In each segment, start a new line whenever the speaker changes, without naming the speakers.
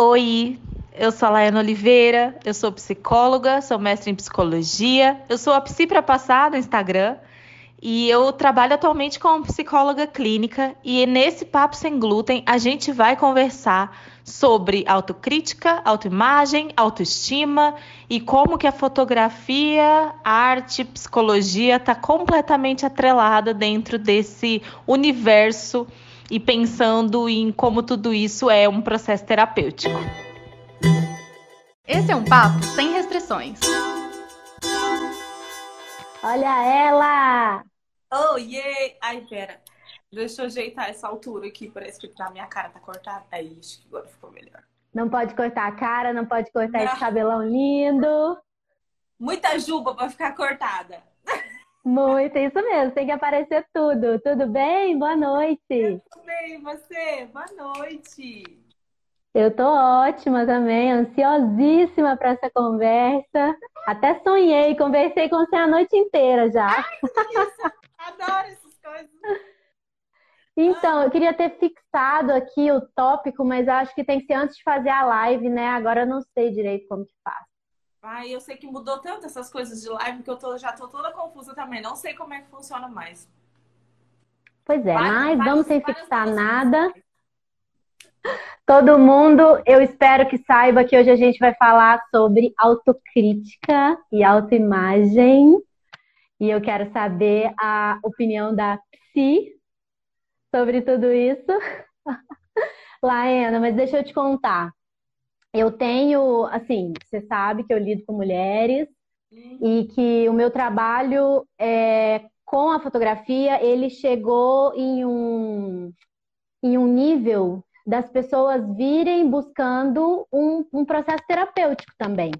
Oi, eu sou a Laiana Oliveira, eu sou psicóloga, sou mestre em psicologia, eu sou a Psi pra Passar no Instagram e eu trabalho atualmente como psicóloga clínica e nesse Papo Sem Glúten a gente vai conversar sobre autocrítica, autoimagem, autoestima e como que a fotografia, arte, psicologia está completamente atrelada dentro desse universo e pensando em como tudo isso é um processo terapêutico.
Esse é um papo sem restrições.
Olha ela!
Oh, yeah! Ai, pera. Deixa eu ajeitar essa altura aqui. Parece que a minha cara tá cortada. Aí, acho que agora ficou melhor.
Não pode cortar a cara, não pode cortar não. esse cabelão lindo.
Muita juba pra ficar cortada.
Muito, isso mesmo. Tem que aparecer tudo. Tudo bem? Boa noite.
Tudo bem, você? Boa noite.
Eu tô ótima também, ansiosíssima para essa conversa. Até sonhei, conversei com você a noite inteira já.
Ai, isso. Adoro essas coisas.
Então, eu queria ter fixado aqui o tópico, mas acho que tem que ser antes de fazer a live, né? Agora eu não sei direito como que faz.
Ai, eu sei que mudou tanto essas coisas de live que eu tô, já tô toda confusa também. Não sei como é que funciona mais.
Pois é, mas vamos sem fixar nada. Todo mundo, eu espero que saiba que hoje a gente vai falar sobre autocrítica e autoimagem. E eu quero saber a opinião da Psi sobre tudo isso. Laena, mas deixa eu te contar. Eu tenho, assim, você sabe que eu lido com mulheres uhum. e que o meu trabalho é, com a fotografia, ele chegou em um, em um nível das pessoas virem buscando um, um processo terapêutico também.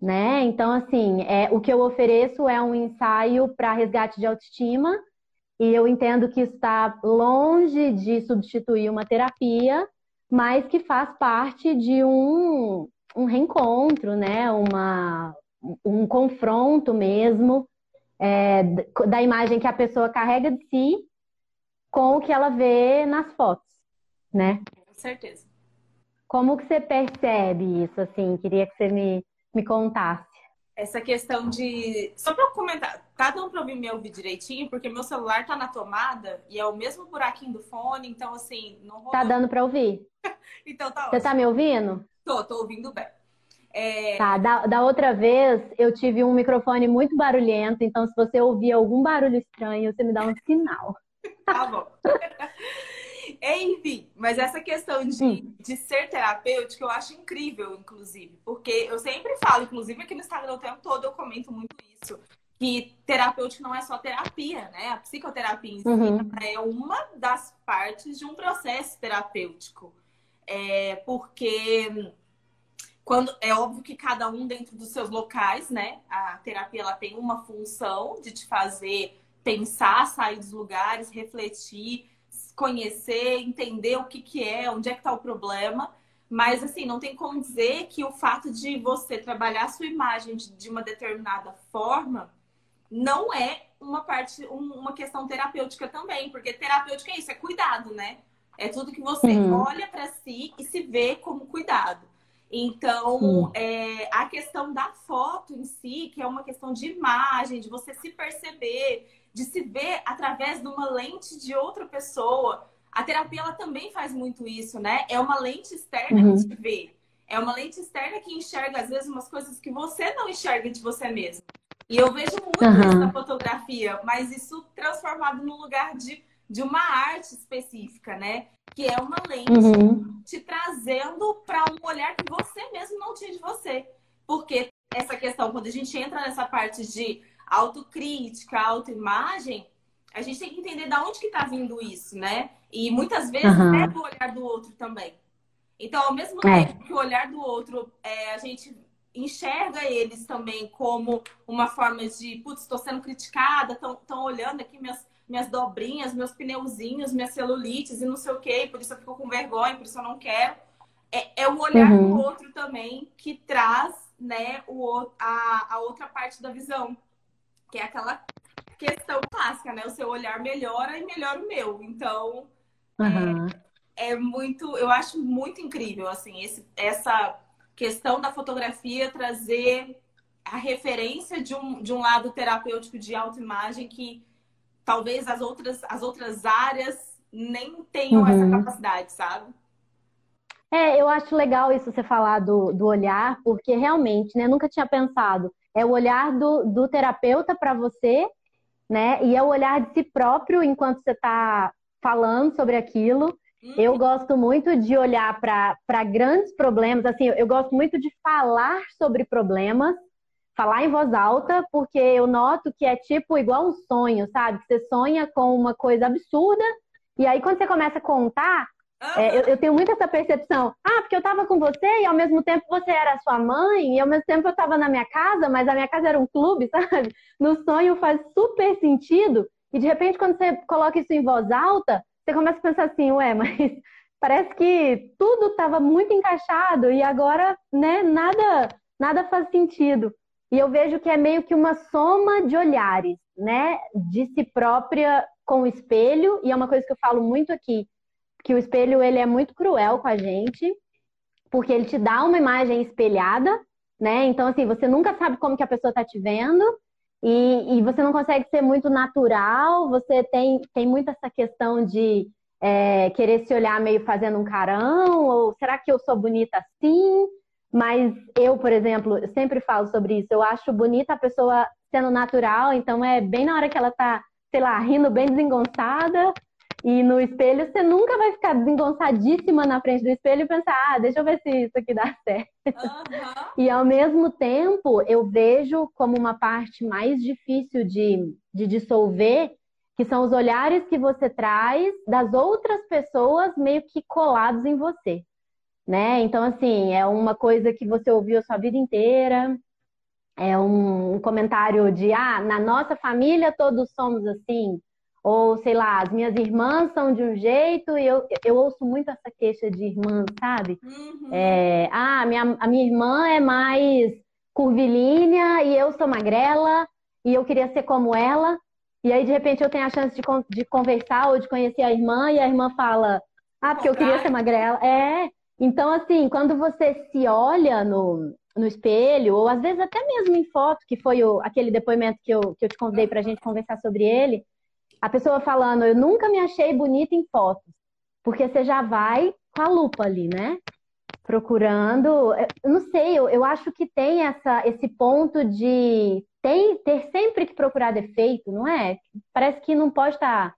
Né? Então, assim, é, o que eu ofereço é um ensaio para resgate de autoestima, e eu entendo que está longe de substituir uma terapia, mas que faz parte de um, um reencontro, né? Uma, um confronto mesmo é, da imagem que a pessoa carrega de si com o que ela vê nas fotos né?
Com certeza.
Como que você percebe isso, assim? Queria que você me, me contasse.
Essa questão de... Só para comentar, tá dando para me ouvir direitinho? Porque meu celular tá na tomada e é o mesmo buraquinho do fone, então assim... Não
rolou. Tá dando para ouvir?
então tá
Você tá me ouvindo?
Tô, tô ouvindo bem. É...
Tá, da, da outra vez eu tive um microfone muito barulhento, então se você ouvir algum barulho estranho, você me dá um sinal.
tá bom. Enfim, mas essa questão de, de ser terapêutico eu acho incrível, inclusive, porque eu sempre falo, inclusive aqui no Instagram o tempo todo eu comento muito isso, que terapêutico não é só terapia, né? A psicoterapia em si uhum. é uma das partes de um processo terapêutico. É porque quando é óbvio que cada um dentro dos seus locais, né? A terapia ela tem uma função de te fazer pensar, sair dos lugares, refletir, conhecer, entender o que, que é, onde é que está o problema. Mas, assim, não tem como dizer que o fato de você trabalhar a sua imagem de, de uma determinada forma não é uma parte, um, uma questão terapêutica também. Porque terapêutica é isso, é cuidado, né? É tudo que você uhum. olha para si e se vê como cuidado. Então, uhum. é, a questão da foto em si, que é uma questão de imagem, de você se perceber, de se ver através de uma lente de outra pessoa. A terapia ela também faz muito isso, né? É uma lente externa uhum. que te vê. É uma lente externa que enxerga, às vezes, umas coisas que você não enxerga de você mesmo. E eu vejo muito uhum. isso na fotografia, mas isso transformado num lugar de, de uma arte específica, né? Que é uma lente uhum. te trazendo para um olhar que você mesmo não tinha de você. Porque essa questão, quando a gente entra nessa parte de autocrítica, autoimagem, a gente tem que entender de onde que está vindo isso, né? E muitas vezes uhum. é do olhar do outro também. Então, ao mesmo é. tempo que o olhar do outro, é, a gente enxerga eles também como uma forma de, putz, estou sendo criticada, estão olhando aqui minhas, minhas dobrinhas, meus pneuzinhos, minhas celulites e não sei o quê, por isso eu fico com vergonha, por isso eu não quero. É, é o olhar uhum. do outro também que traz né, o, a, a outra parte da visão que é aquela questão clássica, né? O seu olhar melhora e melhora o meu. Então, uhum. é, é muito, eu acho muito incrível, assim, esse, essa questão da fotografia trazer a referência de um, de um lado terapêutico de autoimagem que talvez as outras, as outras áreas nem tenham uhum. essa capacidade, sabe?
É, eu acho legal isso você falar do, do olhar, porque realmente, né, nunca tinha pensado. É o olhar do, do terapeuta para você, né? E é o olhar de si próprio enquanto você está falando sobre aquilo. Eu gosto muito de olhar para grandes problemas, assim, eu gosto muito de falar sobre problemas, falar em voz alta, porque eu noto que é tipo igual um sonho, sabe? Você sonha com uma coisa absurda, e aí quando você começa a contar, é, eu, eu, tenho muito essa percepção. Ah, porque eu estava com você e ao mesmo tempo você era sua mãe, e ao mesmo tempo eu estava na minha casa, mas a minha casa era um clube, sabe? No sonho faz super sentido, e de repente quando você coloca isso em voz alta, você começa a pensar assim, ué, mas parece que tudo estava muito encaixado e agora, né, nada, nada faz sentido. E eu vejo que é meio que uma soma de olhares, né, de si própria com o espelho, e é uma coisa que eu falo muito aqui, que o espelho ele é muito cruel com a gente, porque ele te dá uma imagem espelhada, né? Então assim, você nunca sabe como que a pessoa está te vendo, e, e você não consegue ser muito natural, você tem, tem muito essa questão de é, querer se olhar meio fazendo um carão, ou será que eu sou bonita assim? Mas eu, por exemplo, sempre falo sobre isso, eu acho bonita a pessoa sendo natural, então é bem na hora que ela tá, sei lá, rindo bem desengonçada, e no espelho, você nunca vai ficar desengonçadíssima na frente do espelho e pensar, ah, deixa eu ver se isso aqui dá certo. Uhum. E ao mesmo tempo, eu vejo como uma parte mais difícil de, de dissolver, que são os olhares que você traz das outras pessoas meio que colados em você. Né? Então, assim, é uma coisa que você ouviu a sua vida inteira, é um comentário de, ah, na nossa família todos somos assim, ou, sei lá, as minhas irmãs são de um jeito e eu, eu ouço muito essa queixa de irmãs, sabe? Uhum. É, ah, minha, a minha irmã é mais curvilínea e eu sou magrela e eu queria ser como ela. E aí, de repente, eu tenho a chance de, de conversar ou de conhecer a irmã e a irmã fala, ah, porque eu queria ser magrela. É. Então, assim, quando você se olha no, no espelho, ou às vezes até mesmo em foto, que foi o, aquele depoimento que eu, que eu te convidei para a gente conversar sobre ele, a pessoa falando, eu nunca me achei bonita em fotos. Porque você já vai com a lupa ali, né? Procurando. Eu não sei, eu, eu acho que tem essa, esse ponto de tem, ter sempre que procurar defeito, não é? Parece que não pode estar tá,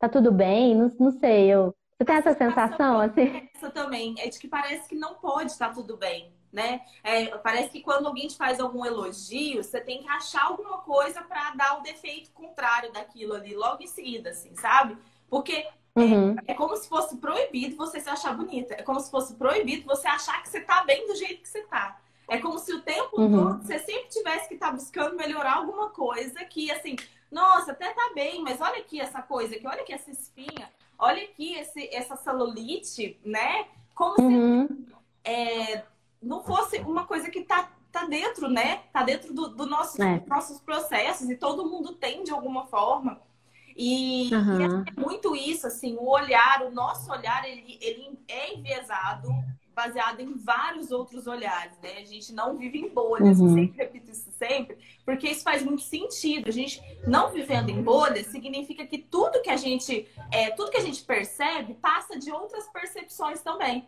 tá tudo bem, não, não sei. Eu, você tem essa sensação, assim?
Essa também, é de que parece que não pode estar tudo bem né? É, parece que quando alguém te faz algum elogio, você tem que achar alguma coisa para dar o defeito contrário daquilo ali, logo em seguida, assim, sabe? Porque uhum. é, é, como se fosse proibido você se achar bonita. É como se fosse proibido você achar que você tá bem do jeito que você tá. É como se o tempo uhum. todo você sempre tivesse que estar tá buscando melhorar alguma coisa que, assim, nossa, até tá bem, mas olha aqui essa coisa aqui, olha aqui essa espinha, olha aqui esse, essa celulite, né? Como uhum. se é, não fosse uma coisa que tá, tá dentro, né? Tá dentro dos do nosso, é. nossos processos e todo mundo tem de alguma forma. E, uhum. e é muito isso, assim, o olhar, o nosso olhar, ele, ele é enviesado, baseado em vários outros olhares, né? A gente não vive em bolhas, uhum. eu sempre repito isso sempre, porque isso faz muito sentido. A gente não vivendo em bolhas significa que tudo que a gente, é, tudo que a gente percebe passa de outras percepções também.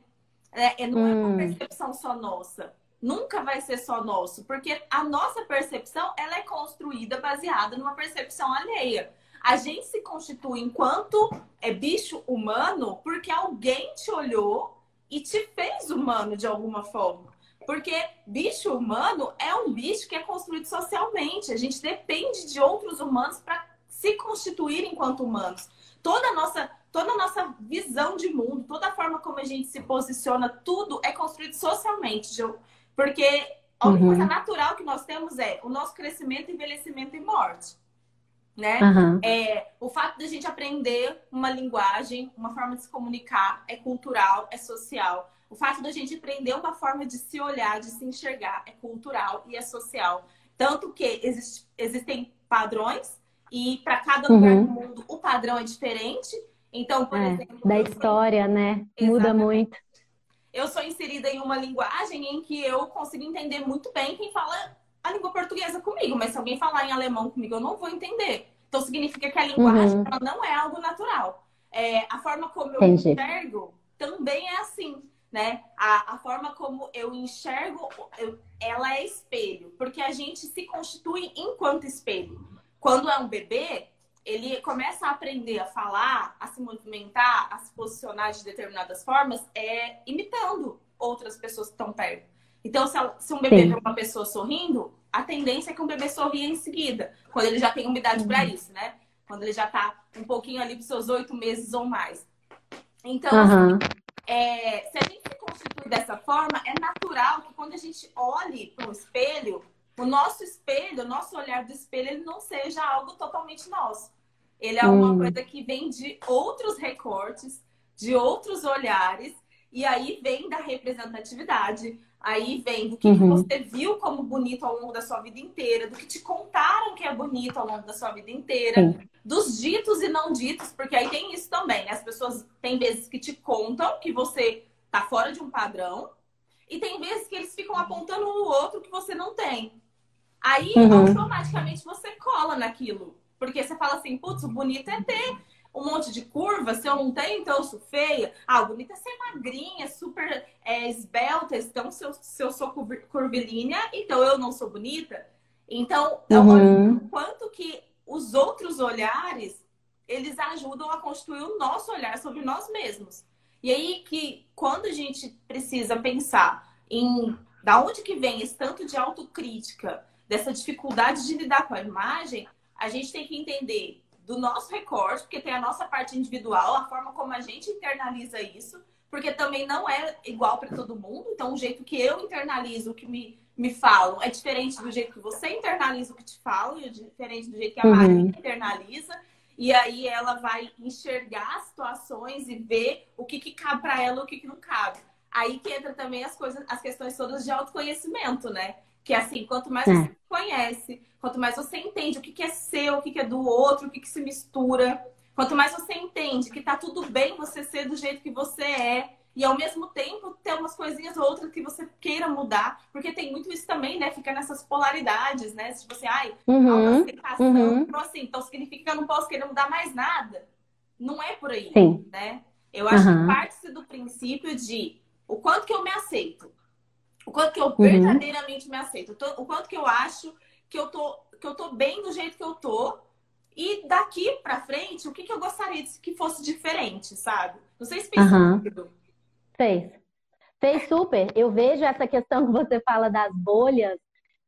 É, é, não hum. é uma hum. percepção só nossa. Nunca vai ser só nosso, porque a nossa percepção ela é construída baseada numa percepção alheia. A gente se constitui enquanto é bicho humano porque alguém te olhou e te fez humano de alguma forma. Porque bicho humano é um bicho que é construído socialmente. A gente depende de outros humanos para se constituir enquanto humanos. Toda a nossa toda a nossa visão de mundo, toda a forma como a gente se posiciona, tudo é construído socialmente. Porque a única uhum. coisa natural que nós temos é o nosso crescimento, envelhecimento e morte. Né? Uhum. É, o fato de a gente aprender uma linguagem, uma forma de se comunicar, é cultural, é social. O fato da gente aprender uma forma de se olhar, de se enxergar, é cultural e é social. Tanto que existe, existem padrões, e para cada lugar uhum. do mundo o padrão é diferente. Então, por
É,
exemplo,
da
sou-
história, né? Muda
Exatamente.
muito.
eu sou inserida em uma linguagem em que eu consigo entender muito bem quem fala a língua portuguesa comigo, mas se alguém falar em alemão comigo, eu não vou entender. Então significa que a linguagem
Uhum.
não é algo natural. É, a forma como eu
Entendi.
enxergo também é assim, né? A, a forma como eu enxergo, eu- ela é espelho, porque a gente se constitui enquanto espelho. Quando é um bebê, ele começa a aprender a falar, a se movimentar, a se posicionar de determinadas formas, é imitando outras pessoas que estão perto. Então, se, um bebê
Sim.
vê uma pessoa sorrindo, a tendência é que um bebê sorria em seguida, quando ele já tem uma idade para
Uhum.
isso, né? Quando ele já tá um pouquinho ali para seus oito meses ou mais. Então,
Aham.
é, se a gente se constitui dessa forma, é natural que quando a gente olhe para o espelho, o nosso espelho, o nosso olhar do espelho, ele não seja algo totalmente nosso. Ele é uma
Hum.
coisa que vem de outros recortes, de outros olhares, e aí vem da representatividade, aí vem do que
Uhum.
você viu como bonito ao longo da sua vida inteira, do que te contaram que é bonito ao longo da sua vida inteira,
Sim.
dos ditos e não ditos, porque aí tem isso também? As pessoas tem vezes que te contam que você tá fora de um padrão, e tem vezes que eles ficam apontando um outro que você não tem. Aí
Uhum.
automaticamente você cola naquilo. Porque você fala assim, putz, o bonito é ter um monte de curva, se eu não tenho, então eu sou feia. Ah, o bonito é ser magrinha, super é, esbelta, então se eu, se eu sou curvi- curvilínea, então eu não sou bonita. Então,
Uhum.
o quanto que os outros olhares, eles ajudam a construir o nosso olhar sobre nós mesmos. E aí que quando a gente precisa pensar em da onde que vem esse tanto de autocrítica, dessa dificuldade de lidar com a imagem, a gente tem que entender do nosso recorte, porque tem a nossa parte individual, a forma como a gente internaliza isso, porque também não é igual para todo mundo. Então, o jeito que eu internalizo o que me, me falam é diferente do jeito que você internaliza o que te falam, e é diferente do jeito que a
Uhum.
Maria internaliza. E aí ela vai enxergar situações e ver o que, que cabe para ela e o que, que não cabe. Aí que entra também as coisas, as questões todas de autoconhecimento, né? Que é assim, quanto mais
É.
você conhece, quanto mais você entende o que, que é seu, o que, que é do outro, o que, que se mistura, quanto mais você entende que tá tudo bem você ser do jeito que você é, e ao mesmo tempo ter umas coisinhas ou outras que você queira mudar, porque tem muito isso também, né? Fica nessas polaridades, né? Tipo assim, ai,
Uhum.
autoaceitação,
uhum.
então assim, então significa que eu não posso querer mudar mais nada. Não é por aí,
Sim.
né? Eu acho
Aham.
que parte-se do princípio de o quanto que eu me aceito, o quanto que eu
Uhum.
verdadeiramente me aceito, o to- o quanto que eu acho que eu tô, que eu tô bem do jeito que eu tô, e daqui pra frente, o que, que eu gostaria que fosse diferente, sabe? Não sei se fez sentido.
Fez. Fez super. Eu vejo essa questão que você fala das bolhas,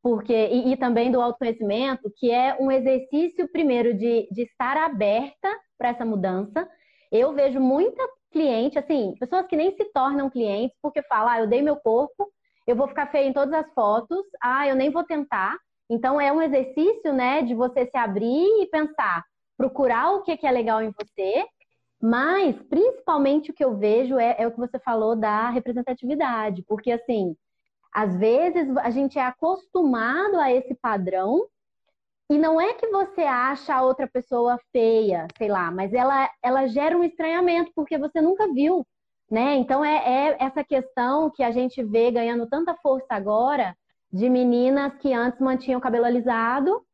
porque e, e também do autoconhecimento, que é um exercício, primeiro, de, de estar aberta para essa mudança. Eu vejo muita cliente, assim, pessoas que nem se tornam clientes porque falam, ah, eu dei meu corpo, eu vou ficar feia em todas as fotos, ah, eu nem vou tentar. Então, é um exercício, né, de você se abrir e pensar, procurar o que que é legal em você mas, principalmente, o que eu vejo é, é o que você falou da representatividade, porque, assim, às vezes a gente é acostumado a esse padrão e não é que você acha a outra pessoa feia, sei lá, mas ela, ela gera um estranhamento porque você nunca viu, né? Então, é, é essa questão que a gente vê ganhando tanta força agora de meninas que antes mantinham o cabelo alisado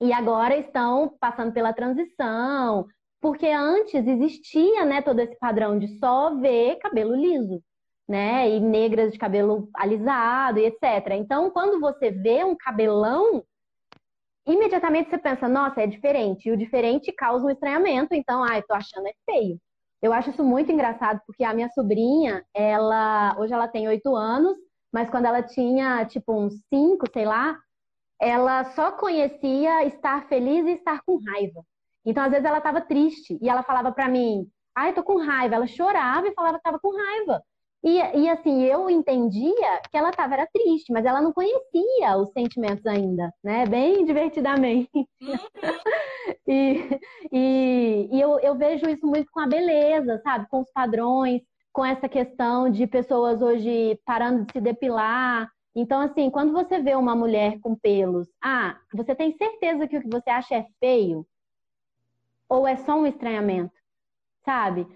e agora estão passando pela transição, porque antes existia, né, todo esse padrão de só ver cabelo liso, né, e negras de cabelo alisado e etc. Então, quando você vê um cabelão, imediatamente você pensa, nossa, é diferente. E o diferente causa um estranhamento, então, ah, eu tô achando é feio. Eu acho isso muito engraçado, porque a minha sobrinha, ela, hoje ela tem oito anos, mas quando ela tinha, tipo, uns cinco, sei lá, ela só conhecia estar feliz e estar com raiva. Então, às vezes, ela estava triste e ela falava para mim, ai, eu tô com raiva. Ela chorava e falava que estava com raiva. E, e assim, eu entendia que ela estava era triste, mas ela não conhecia os sentimentos ainda, né? Bem divertidamente. e e, e eu, eu vejo isso muito com a beleza, sabe? Com os padrões, com essa questão de pessoas hoje parando de se depilar. Então, assim, quando você vê uma mulher com pelos, ah, você tem certeza que o que você acha é feio? Ou é só um estranhamento? sabe?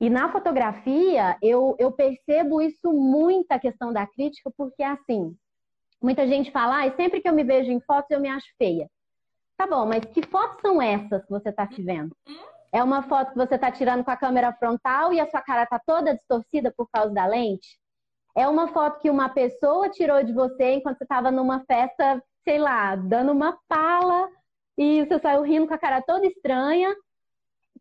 E na fotografia, eu, eu percebo isso muito, a questão da crítica, porque assim, muita gente fala, ah, sempre que eu me vejo em fotos eu me acho feia. Tá bom, mas que fotos são essas que você está se vendo? É uma foto que você está tirando com a câmera frontal e a sua cara está toda distorcida por causa da lente? É uma foto que uma pessoa tirou de você enquanto você estava numa festa, sei lá, dando uma pala e você saiu rindo com a cara toda estranha?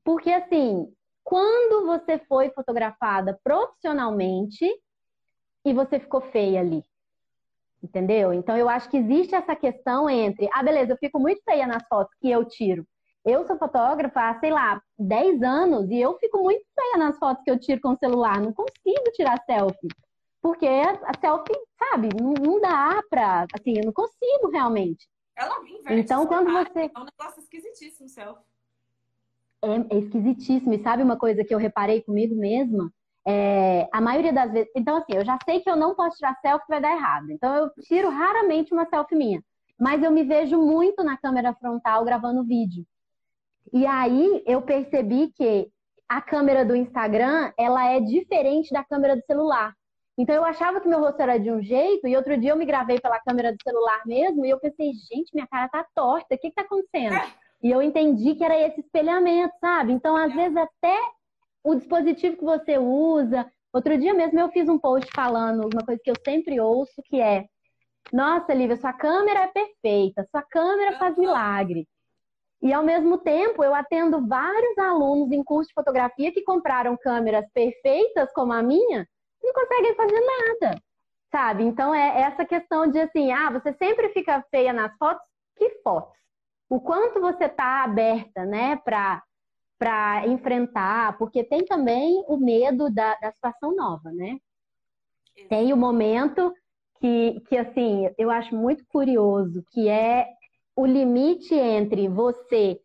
Porque assim, quando você foi fotografada profissionalmente e você ficou feia ali. Entendeu? Então eu acho que existe essa questão entre, ah, beleza, eu fico muito feia nas fotos que eu tiro. Eu sou fotógrafa há, sei lá, 10 anos e eu fico muito feia nas fotos que eu tiro com o celular. Não consigo tirar selfie. Porque a selfie, sabe, não, não dá pra. Assim, eu não consigo realmente.
Ela me inverte.
Então, quando você.
É um negócio esquisitíssimo, selfie
é, é esquisitíssimo. E sabe uma coisa que eu reparei comigo mesma? É, a maioria das vezes. Então, assim, eu já sei que eu não posso tirar selfie vai dar errado. Então, eu tiro raramente uma selfie minha. Mas eu me vejo muito na câmera frontal gravando vídeo. E aí eu percebi que a câmera do Instagram ela é diferente da câmera do celular. Então eu achava que meu rosto era de um jeito, e outro dia eu me gravei pela câmera do celular mesmo, e eu pensei, gente, minha cara tá torta, o que que tá acontecendo? E eu entendi que era esse espelhamento, sabe? Então, às vezes, até o dispositivo que você usa. Outro dia mesmo eu fiz um post falando uma coisa que eu sempre ouço, que é: Nossa, Lívia, sua câmera é perfeita, sua câmera faz milagre. E ao mesmo tempo, eu atendo vários alunos em curso de fotografia que compraram câmeras perfeitas como a minha e não conseguem fazer nada, sabe? Então é essa questão de assim, ah, você sempre fica feia nas fotos, que fotos? o quanto você está aberta, né, para para enfrentar, porque tem também o medo da, da situação nova, né? Tem o momento que, que, assim, eu acho muito curioso, que é o limite entre você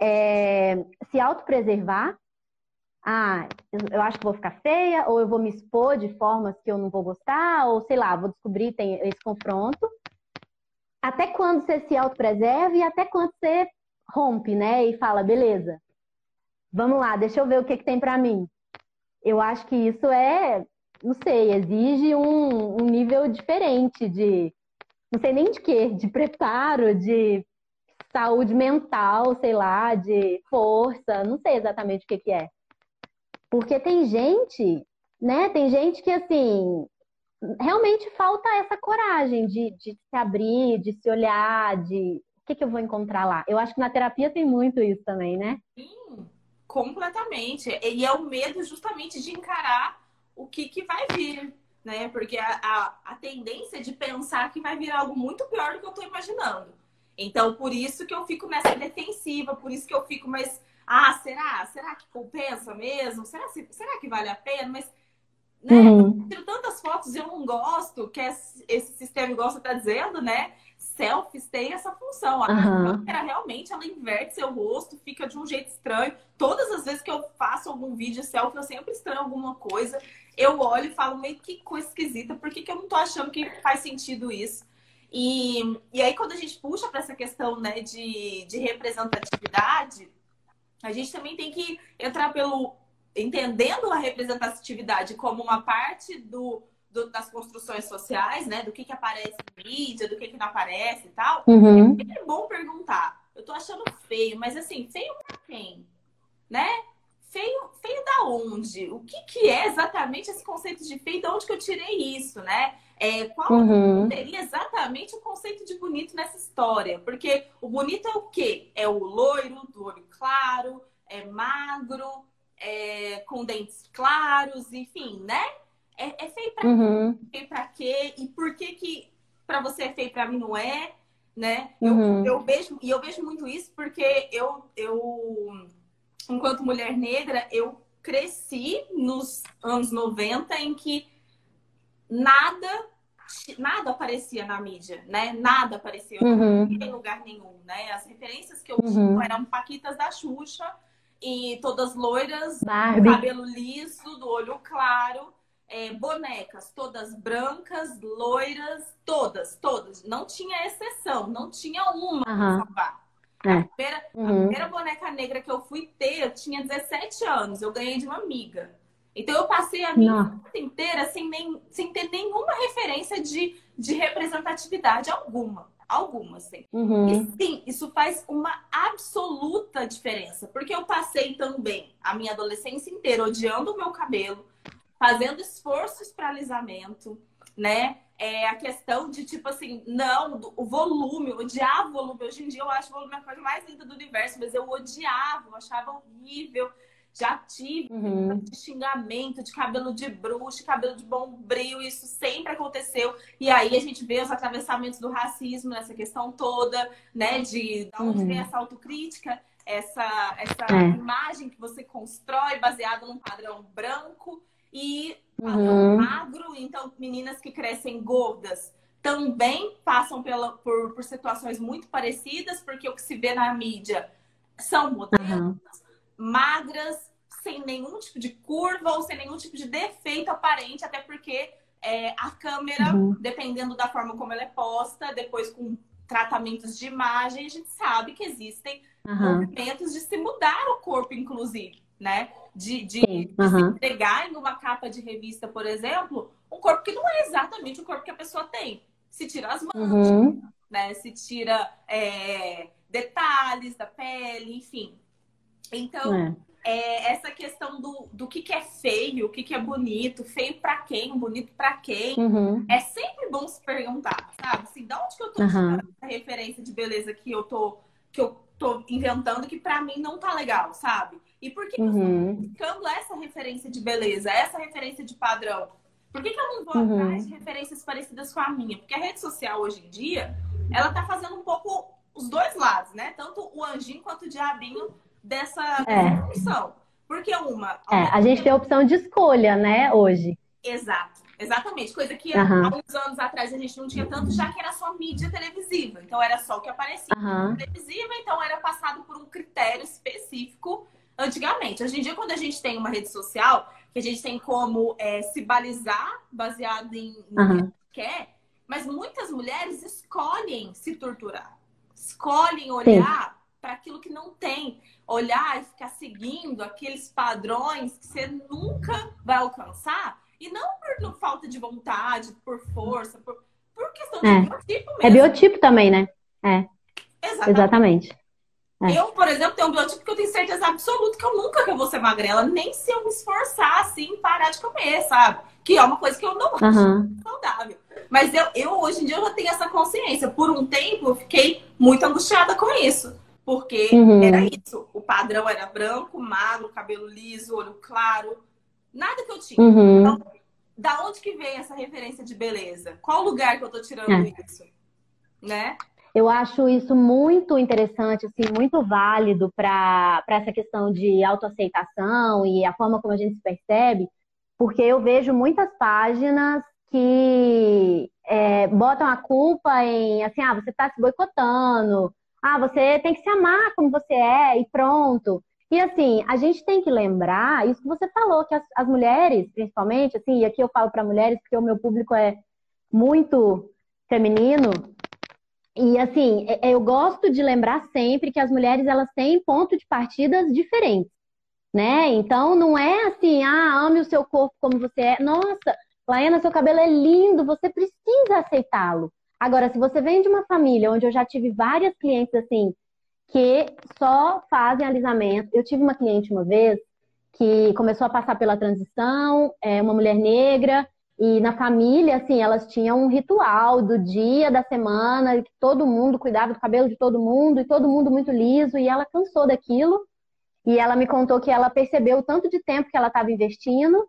é, se autopreservar, ah, eu acho que vou ficar feia, ou eu vou me expor de formas que eu não vou gostar, ou sei lá, vou descobrir, tem esse confronto, até quando você se autopreserva e até quando você rompe, né? E fala, beleza, vamos lá, deixa eu ver o que, que tem para mim. Eu acho que isso é, não sei, exige um, um nível diferente de, não sei nem de quê, de preparo, de saúde mental, sei lá, de força, não sei exatamente o que, que é. Porque tem gente, né? Tem gente que assim realmente falta essa coragem de, de se abrir, de se olhar, de o que, que eu vou encontrar lá. Eu acho que na terapia tem muito isso também, né?
Sim, completamente. E é o medo justamente de encarar o que, que vai vir, né? Porque a, a, a tendência de pensar que vai vir algo muito pior do que eu estou imaginando. Então, por isso que eu fico nessa defensiva, por isso que eu fico mais. Ah, será? Será que compensa mesmo? Será, será que vale a pena? Mas né? Uhum. Eu tiro tantas fotos e eu não gosto, que esse sistema, igual você está dizendo, né? Selfies tem essa função. A uhum. câmera realmente ela inverte seu rosto, fica de um jeito estranho. Todas as vezes que eu faço algum vídeo selfie, eu sempre estranho alguma coisa. Eu olho e falo, meio que coisa esquisita, por que, que eu não tô achando que faz sentido isso? E, e aí, quando a gente puxa para essa questão né, de, de representatividade, a gente também tem que entrar pelo entendendo a representatividade como uma parte do, do, das construções sociais, né? Do que, que aparece na mídia, do que, que não aparece e tal.
Uhum.
É bom perguntar. Eu tô achando feio, mas assim, feio pra quem? Né? Feio, feio da onde? O que, que é exatamente esse conceito de feio? De onde que eu tirei isso, né? É, qual uhum. seria exatamente o conceito de bonito nessa história? Porque o bonito é o quê? É o loiro, do olho claro, é magro, é, com dentes claros, enfim, né? É, é feio pra
uhum.
feio pra quê? E por que que pra você é feio, pra mim não é? Né?
Uhum.
Eu, eu vejo, e eu vejo muito isso porque eu, eu, enquanto mulher negra, eu cresci nos anos 90 em que nada nada aparecia na mídia, né? Nada aparecia
uhum.
em lugar nenhum, né? As referências que eu uhum. tinha eram paquitas da Xuxa e todas loiras,
Barbie.
cabelo liso, do olho claro, é, bonecas, todas brancas, loiras, todas, todas. Não tinha exceção, não tinha uma
uhum.
salvar. É. A, primeira, uhum. a primeira boneca negra que eu fui ter, eu tinha 17 anos. Eu ganhei de uma amiga. Então eu passei a minha vida inteira sem, nem, sem ter nenhuma referência de, de representatividade alguma. Alguma, assim. Uhum. E sim, isso faz uma absoluta diferença. Porque eu passei também a minha adolescência inteira odiando o meu cabelo, fazendo esforços para alisamento, né? É a questão de, tipo assim, não, o volume, eu odiava o volume. Hoje em dia eu acho o volume a coisa mais linda do universo, mas eu odiava, eu achava horrível. Já tive uhum. de xingamento, de cabelo de bruxa, cabelo de bombril, isso sempre aconteceu. E aí a gente vê os atravessamentos do racismo nessa questão toda, né? De, de onde uhum. vem essa autocrítica, essa, essa é. imagem que você constrói baseada num padrão branco e padrão uhum. magro. Então, meninas que crescem gordas também passam pela, por, por situações muito parecidas, porque o que se vê na mídia são modelos uhum. magras, sem nenhum tipo de curva ou sem nenhum tipo de defeito aparente, até porque é, a câmera, uhum. dependendo da forma como ela é posta, depois com tratamentos de imagem, a gente sabe que existem uhum. movimentos de se mudar o corpo, inclusive, né? De, de, uhum. se entregar em uma capa de revista, por exemplo, um corpo que não é exatamente o corpo que a pessoa tem. Se tira as manchas, uhum. né? Se tira é, detalhes da pele, enfim. Então, é é, essa questão do, do que, que é feio, o que, que é bonito, feio para quem, bonito para quem. Uhum. É sempre bom se perguntar, sabe? Assim, de onde que eu tô tirando essa referência de beleza que eu tô, que eu tô inventando que para mim não tá legal, sabe? E por que, uhum. eu tô buscando essa referência de beleza, essa referência de padrão? Por que, que eu não vou uhum. atrás de referências parecidas com a minha? Porque a rede social hoje em dia, ela tá fazendo um pouco os dois lados, né? Tanto o anjinho quanto o diabinho dessa, é. opção. Porque uma.
É, a gente tem a opção de escolha, né, hoje.
Exato, exatamente. Coisa que uhum. há uns anos atrás a gente não tinha tanto, já que era só mídia televisiva. Então era só o que aparecia uhum. televisiva, então era passado por um critério específico antigamente. Hoje em dia, quando a gente tem uma rede social, que a gente tem como é, se balizar baseado em, em uhum. que quer, mas muitas mulheres escolhem se torturar, escolhem olhar para aquilo que não tem olhar e ficar seguindo aqueles padrões que você nunca vai alcançar. E não por falta de vontade, por força, por, por questão de
é.
biotipo
mesmo. É biotipo também, né? É. Exatamente. Exatamente.
É. Eu, por exemplo, tenho um biotipo que eu tenho certeza absoluta que eu nunca vou ser magrela, nem se eu me esforçar assim, parar de comer, sabe? Que é uma coisa que eu não acho uhum. saudável. Mas eu, eu, hoje em dia, eu já tenho essa consciência. Por um tempo, eu fiquei muito angustiada com isso. Porque uhum. era isso. O padrão era branco, magro, cabelo liso, olho claro. Nada que eu tinha. Uhum. Então, da onde que vem essa referência de beleza? Qual lugar que eu tô tirando é. isso? Né?
Eu acho isso muito interessante, assim, muito válido para essa questão de autoaceitação e a forma como a gente se percebe, porque eu vejo muitas páginas que é, botam a culpa em, assim, ah, você está se boicotando, ah, você tem que se amar como você é e pronto. E assim, a gente tem que lembrar isso que você falou, que as, as mulheres, principalmente, assim, e aqui eu falo para mulheres porque o meu público é muito feminino. E assim, é, é, eu gosto de lembrar sempre que as mulheres elas têm ponto de partidas diferentes, né? Então não é assim, ah, ame o seu corpo como você é. Nossa, Laiana, seu cabelo é lindo, você precisa aceitá-lo. Agora, se você vem de uma família onde eu já tive várias clientes assim, que só fazem alisamento. Eu tive uma cliente uma vez que começou a passar pela transição, é uma mulher negra, e na família, assim, elas tinham um ritual do dia, da semana, que todo mundo cuidava do cabelo de todo mundo, e todo mundo muito liso, e ela cansou daquilo. E ela me contou que ela percebeu o tanto de tempo que ela estava investindo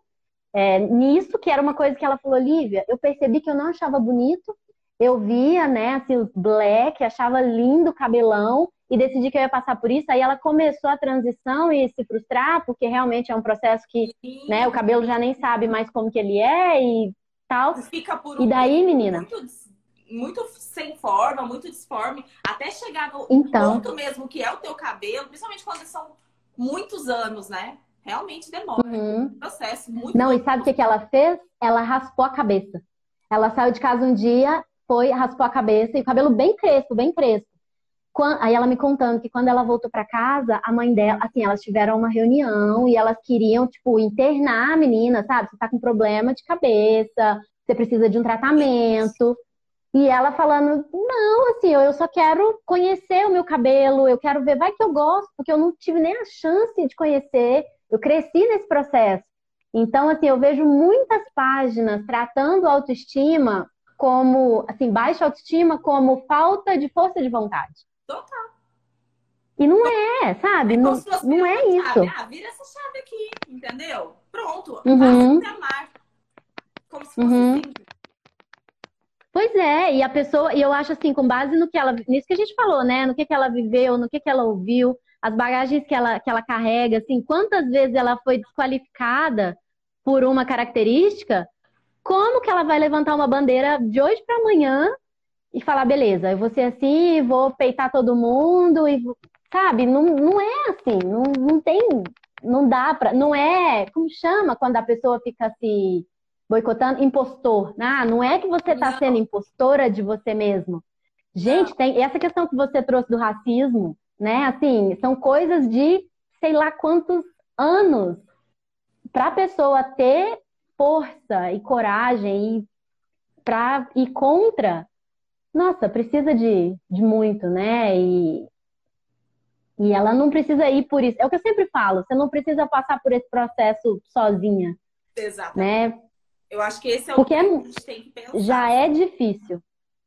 é, nisso, que era uma coisa que ela falou, Lívia, eu percebi que eu não achava bonito, eu via, né, assim, os black, achava lindo o cabelão e decidi que eu ia passar por isso. Aí ela começou a transição e se frustrar, porque realmente é um processo que, Sim. né, o cabelo já nem sabe mais como que ele é e tal.
Fica por um
e daí, menina?
Muito, muito sem forma, muito disforme, até chegar no então... ponto mesmo que é o teu cabelo, principalmente quando são muitos anos, né? Realmente demora. Uhum. Um processo muito.
Não, e sabe o que, que ela fez? Ela raspou a cabeça. Ela saiu de casa um dia foi, raspou a cabeça e o cabelo bem crespo, bem crespo. Aí ela me contando que quando ela voltou para casa, a mãe dela, assim, elas tiveram uma reunião e elas queriam, tipo, internar a menina, sabe? Você tá com problema de cabeça, você precisa de um tratamento. E ela falando, não, assim, eu só quero conhecer o meu cabelo, eu quero ver, vai que eu gosto, porque eu não tive nem a chance de conhecer, eu cresci nesse processo. Então, assim, eu vejo muitas páginas tratando autoestima como, assim, baixa autoestima como falta de força de vontade.
Total.
E não é, sabe? Não, não é isso.
Ah, vira essa chave aqui, entendeu? Pronto.
Uhum.
amar. Como se fosse uhum. simples.
Pois é, e a pessoa, e eu acho assim, com base no que ela, nisso que a gente falou, né? No que, que ela viveu, no que, que ela ouviu, as bagagens que ela, que ela carrega, assim, quantas vezes ela foi desqualificada por uma característica, como que ela vai levantar uma bandeira de hoje para amanhã e falar, beleza, eu vou ser assim, vou peitar todo mundo, e sabe? Não, não é assim, não, não tem, não dá pra, não é, como chama quando a pessoa fica se boicotando? Impostor. Ah, não é que você está sendo impostora de você mesmo. Gente, tem essa questão que você trouxe do racismo, né? Assim, são coisas de sei lá quantos anos para a pessoa ter força e coragem e para ir contra nossa, precisa de, de muito, né? E, e ela não precisa ir por isso. É o que eu sempre falo, você não precisa passar por esse processo sozinha.
Exato.
Né?
Eu acho que esse é o
Porque
que
é,
a gente tem que pensar.
Já é difícil.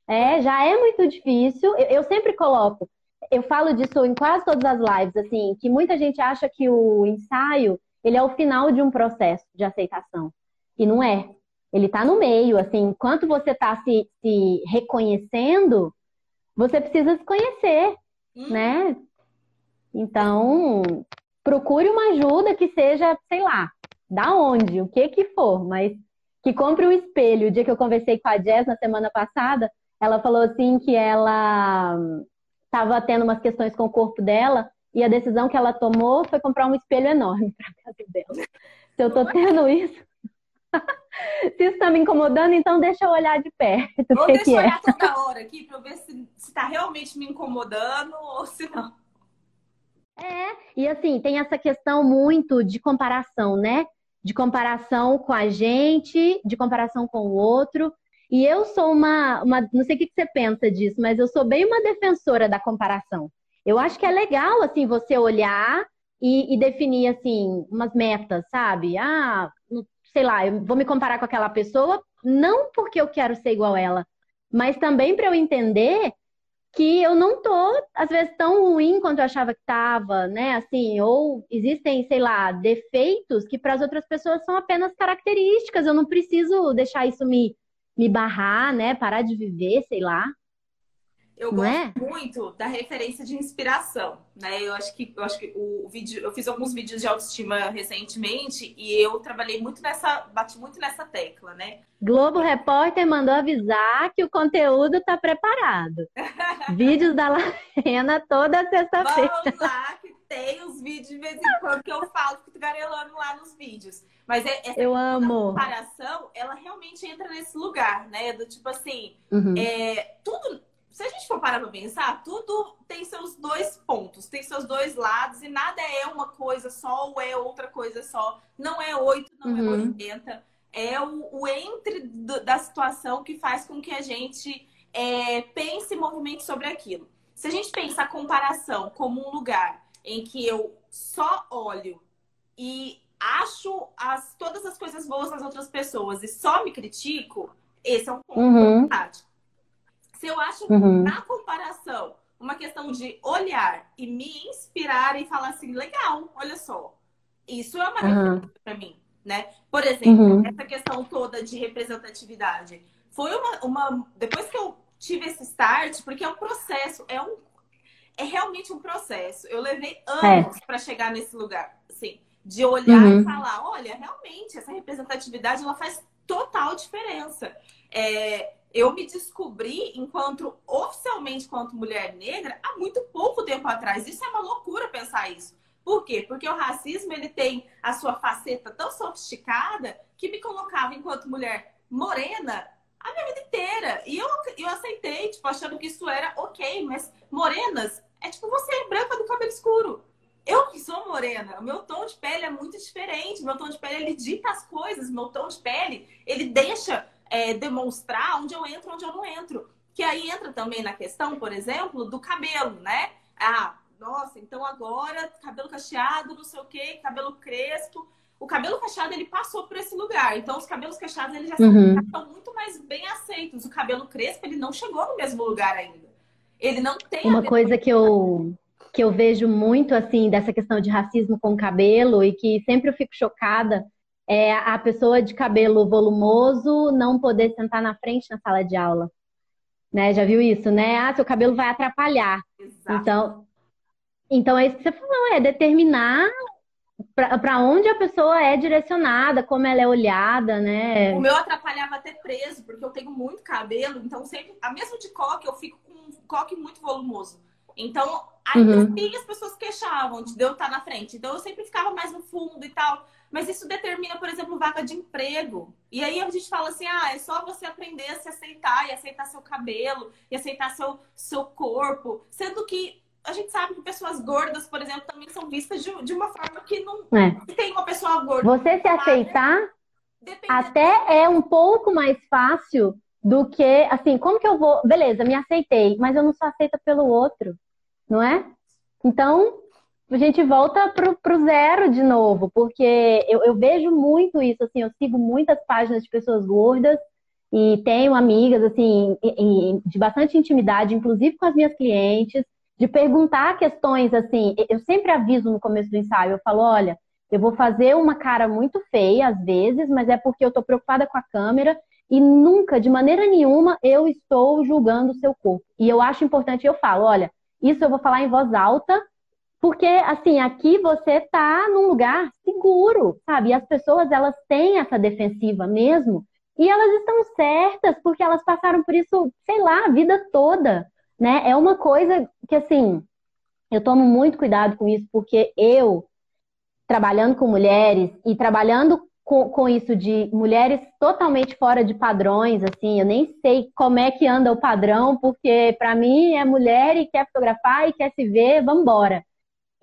É, já é muito difícil. Eu, eu sempre coloco, eu falo disso em quase todas as lives, assim, que muita gente acha que o ensaio, ele é o final de um processo de aceitação. E não é ele está no meio, assim, enquanto você está se, se, reconhecendo, você precisa se conhecer, hum. né? Então, procure uma ajuda que seja, sei lá, da onde, o que que for, mas que compre um espelho. O dia que eu conversei com a Jess na semana passada, ela falou assim que ela estava tendo umas questões com o corpo dela e a decisão que ela tomou foi comprar um espelho enorme para casa dela. Se eu tô tendo isso, se está me incomodando, então deixa eu olhar de perto.
Ou
deixa
eu é. olhar toda hora aqui para ver se está realmente me incomodando ou se não.
É, e assim, tem essa questão muito de comparação, né? De comparação com a gente, de comparação com o outro. E eu sou uma, uma não sei o que você pensa disso, mas eu sou bem uma defensora da comparação. Eu acho que é legal, assim, você olhar e, e definir, assim, umas metas, sabe? Ah, sei lá, eu vou me comparar com aquela pessoa, não porque eu quero ser igual a ela, mas também para eu entender que eu não tô, às vezes, tão ruim quanto eu achava que estava, né? Assim, ou existem, sei lá, defeitos que para as outras pessoas são apenas características. Eu não preciso deixar isso me, me barrar, né? Parar de viver, sei lá.
Eu gosto é? muito da referência de inspiração, né? Eu acho que eu acho que o vídeo, eu fiz alguns vídeos de autoestima recentemente e eu trabalhei muito nessa, bati muito nessa tecla, né?
Globo Repórter mandou avisar que o conteúdo está preparado. Vídeos da Lorena toda sexta-feira.
Vamos lá, que tem os vídeos de vez em quando que eu falo, fico garelando lá nos vídeos. Mas é, essa
eu amo.
comparação, ela realmente entra nesse lugar, né? Do tipo assim,
uhum.
é, tudo se a gente for parar pra pensar, tudo tem seus dois pontos, tem seus dois lados, e nada é uma coisa só ou é outra coisa só. Não é oito, não é uhum. é oitenta. É o, o entre do, da situação que faz com que a gente é, pense e movimente sobre aquilo. Se a gente pensa a comparação como um lugar em que eu só olho e acho as, todas as coisas boas nas outras pessoas e só me critico, esse é um ponto
uhum.
Se eu acho, uhum. na comparação, uma questão de olhar e me inspirar e falar assim, legal, olha só. Isso é uma uhum. referência para mim, né? Por exemplo, uhum. essa questão toda de representatividade. Foi uma, uma. Depois que eu tive esse start, porque é um processo, é um. É realmente um processo. Eu levei anos é. para chegar nesse lugar, assim, de olhar e uhum. falar, olha, realmente, essa representatividade ela faz total diferença. É, eu me descobri enquanto oficialmente quanto mulher negra há muito pouco tempo atrás. Isso é uma loucura pensar isso. Por quê? Porque o racismo ele tem a sua faceta tão sofisticada que me colocava enquanto mulher morena a minha vida inteira. E eu, eu aceitei, tipo, achando que isso era ok, mas morenas é tipo você, branca do cabelo escuro. Eu que sou morena, o meu tom de pele é muito diferente. Meu tom de pele, ele dita as coisas. Meu tom de pele, ele deixa é, demonstrar onde eu entro, onde eu não entro. Que aí entra também na questão, por exemplo, do cabelo, né? Ah, nossa, então agora cabelo cacheado, não sei o quê, cabelo crespo. O cabelo cacheado, ele passou por esse lugar. Então, os cabelos cacheados, eles já uhum. são muito mais bem aceitos. O cabelo crespo, ele não chegou no mesmo lugar ainda. Ele não tem...
Uma coisa que eu que eu vejo muito assim dessa questão de racismo com cabelo e que sempre eu fico chocada é a pessoa de cabelo volumoso não poder sentar na frente na sala de aula. Né? Já viu isso, né? Ah, seu cabelo vai atrapalhar. Exato. Então, então é isso que você falou, é determinar para onde a pessoa é direcionada, como ela é olhada, né?
O meu atrapalhava até preso, porque eu tenho muito cabelo, então sempre, a mesmo de coque, eu fico com um coque muito volumoso. Então, ainda uhum. assim as pessoas queixavam de eu estar na frente. Então, eu sempre ficava mais no fundo e tal. Mas isso determina, por exemplo, vaga de emprego. E aí a gente fala assim: ah, é só você aprender a se aceitar e aceitar seu cabelo e aceitar seu, seu corpo. Sendo que a gente sabe que pessoas gordas, por exemplo, também são vistas de, de uma forma que não é. tem uma pessoa gorda.
Você se aceitar até é um pouco mais fácil do que, assim, como que eu vou. Beleza, me aceitei, mas eu não sou aceita pelo outro, não é? Então, a gente volta pro, pro zero de novo, porque eu, eu vejo muito isso, assim, eu sigo muitas páginas de pessoas gordas e tenho amigas, assim, de bastante intimidade, inclusive com as minhas clientes, de perguntar questões, assim, eu sempre aviso no começo do ensaio, eu falo, olha, eu vou fazer uma cara muito feia às vezes, mas é porque eu tô preocupada com a câmera e nunca, de maneira nenhuma, eu estou julgando o seu corpo. E eu acho importante, eu falo, olha, isso eu vou falar em voz alta, porque, assim, aqui você tá num lugar seguro, sabe? E as pessoas, elas têm essa defensiva mesmo, e elas estão certas, porque elas passaram por isso, sei lá, a vida toda, né? É uma coisa que, assim, eu tomo muito cuidado com isso, porque eu, trabalhando com mulheres e trabalhando com, com isso de mulheres totalmente fora de padrões, assim, eu nem sei como é que anda o padrão, porque para mim é mulher e quer fotografar e quer se ver, vamos embora.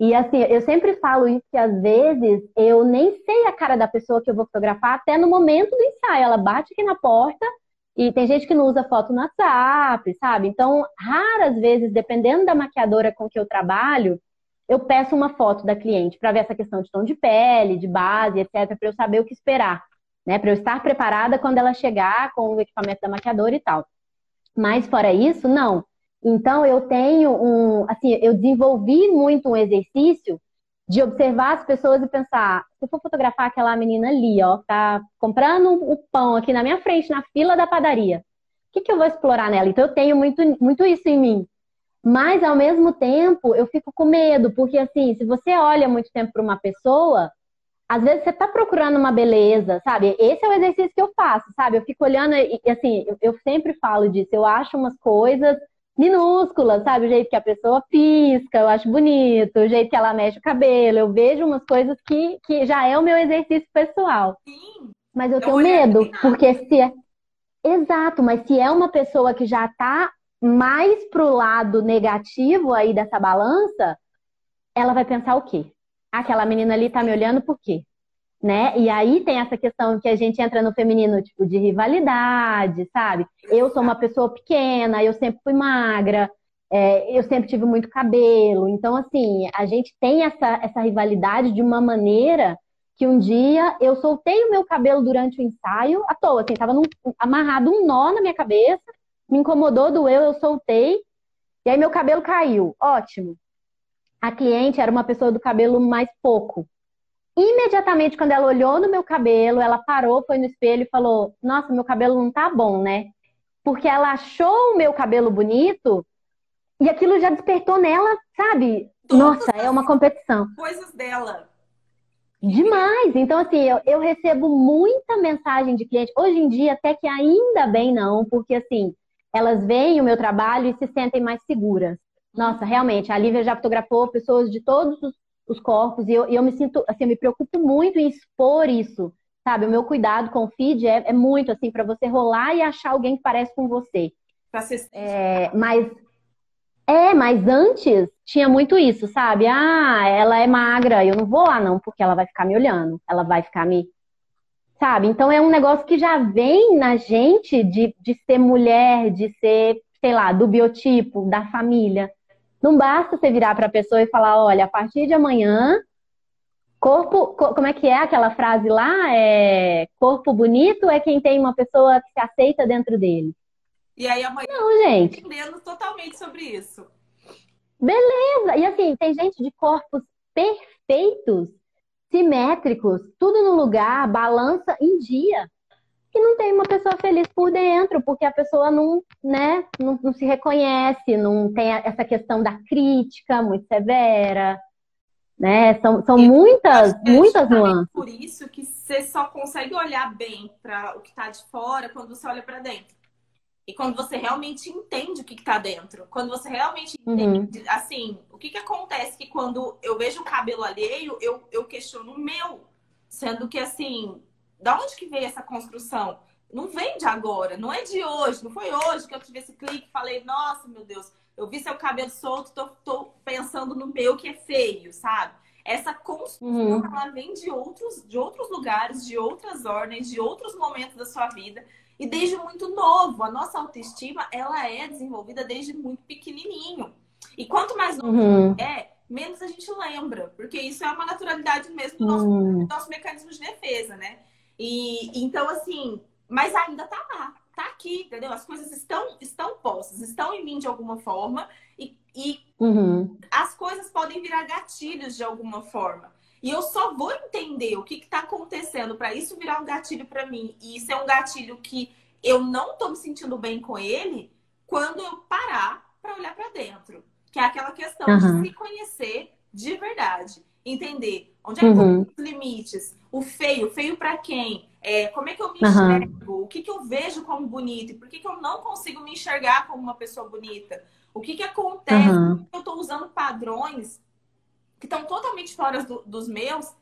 E assim, eu sempre falo isso que às vezes eu nem sei a cara da pessoa que eu vou fotografar até no momento do ensaio. Ela bate aqui na porta e tem gente que não usa foto no WhatsApp, sabe? Então, raras vezes, dependendo da maquiadora com que eu trabalho, eu peço uma foto da cliente para ver essa questão de tom de pele, de base, etc, para eu saber o que esperar, né? Para eu estar preparada quando ela chegar com o equipamento da maquiadora e tal. Mas fora isso, não. Então eu tenho um, assim, eu desenvolvi muito um exercício de observar as pessoas e pensar, se eu for fotografar aquela menina ali, ó, tá comprando o pão aqui na minha frente, na fila da padaria, o que, que eu vou explorar nela? Então eu tenho muito, muito isso em mim. Mas, ao mesmo tempo, eu fico com medo, porque, assim, se você olha muito tempo para uma pessoa, às vezes você está procurando uma beleza, sabe? Esse é o exercício que eu faço, sabe? Eu fico olhando e, assim, eu, eu sempre falo disso, eu acho umas coisas minúsculas, sabe? O jeito que a pessoa pisca, eu acho bonito, o jeito que ela mexe o cabelo, eu vejo umas coisas que, que já é o meu exercício pessoal. Sim. Mas eu tenho medo, porque se é. Exato, mas se é uma pessoa que já está mais pro lado negativo aí dessa balança, ela vai pensar o quê? Aquela menina ali tá me olhando por quê? Né? E aí tem essa questão que a gente entra no feminino, tipo, de rivalidade, sabe? Eu sou uma pessoa pequena, eu sempre fui magra, é, eu sempre tive muito cabelo. Então, assim, a gente tem essa, essa rivalidade de uma maneira que um dia eu soltei o meu cabelo durante o ensaio, à toa, assim, tava num, amarrado um nó na minha cabeça, me incomodou, doeu, eu soltei. E aí meu cabelo caiu. Ótimo. A cliente era uma pessoa do cabelo mais pouco. Imediatamente, quando ela olhou no meu cabelo, ela parou, foi no espelho e falou: Nossa, meu cabelo não tá bom, né? Porque ela achou o meu cabelo bonito e aquilo já despertou nela, sabe? Todas Nossa, é uma competição.
Coisas dela.
Demais! Então, assim, eu, eu recebo muita mensagem de cliente. Hoje em dia, até que ainda bem não, porque assim, elas veem o meu trabalho e se sentem mais seguras. Nossa, realmente, a Lívia já fotografou pessoas de todos os, os corpos e eu, eu, me sinto, assim, eu me preocupo muito em expor isso, sabe? O meu cuidado com o feed é, é muito, assim, para você rolar e achar alguém que parece com você.
Pra ser...
É, mas é, mas antes tinha muito isso, sabe? Ah, ela é magra, eu não vou lá não, porque ela vai ficar me olhando, ela vai ficar me. Sabe? Então é um negócio que já vem na gente de, de ser mulher, de ser, sei lá, do biotipo, da família. Não basta você virar para a pessoa e falar: olha, a partir de amanhã, corpo. Como é que é aquela frase lá? É, corpo bonito é quem tem uma pessoa que se aceita dentro dele.
E aí amanhã
não, gente.
entendendo totalmente sobre isso.
Beleza! E assim, tem gente de corpos perfeitos, simétricos, tudo no lugar, balança em dia. E não tem uma pessoa feliz por dentro, porque a pessoa não, né, não, não se reconhece, não tem essa questão da crítica muito severa, né? São, são muitas, é muitas nuances.
Por isso que você só consegue olhar bem para o que está de fora quando você olha para dentro. E quando você realmente entende o que, está dentro. Quando você realmente uhum. entende, uhum. assim, o que, que acontece que quando eu vejo o cabelo alheio, eu, eu questiono o meu. Sendo que, assim, da onde que veio essa construção? Não vem de agora, não é de hoje, não foi hoje que eu tive esse clique e falei, nossa, meu Deus, eu vi seu cabelo solto, tô, tô pensando no meu que é feio, sabe? Essa construção, uhum. ela vem de outros, de outros lugares, de outras ordens, de outros momentos da sua vida. E desde muito novo, a nossa autoestima, ela é desenvolvida desde muito pequenininho. E quanto mais novo uhum. é, menos a gente lembra, porque isso é uma naturalidade mesmo do nosso, uhum. do nosso mecanismo de defesa, né? E então, assim, mas ainda tá lá, tá aqui, entendeu? As coisas estão, estão postas, estão em mim de alguma forma, e, e uhum. as coisas podem virar gatilhos de alguma forma. E eu só vou entender o que está acontecendo para isso virar um gatilho para mim. E isso é um gatilho que eu não estou me sentindo bem com ele quando eu parar para olhar para dentro. Que é aquela questão uhum. de se conhecer de verdade. Entender onde é que uhum. os limites. O feio, feio para quem? É, como é que eu me enxergo? Uhum. O que, que eu vejo como bonito? E por que, que eu não consigo me enxergar como uma pessoa bonita? O que, que acontece? Uhum. Eu estou usando padrões que estão totalmente fora do, dos meus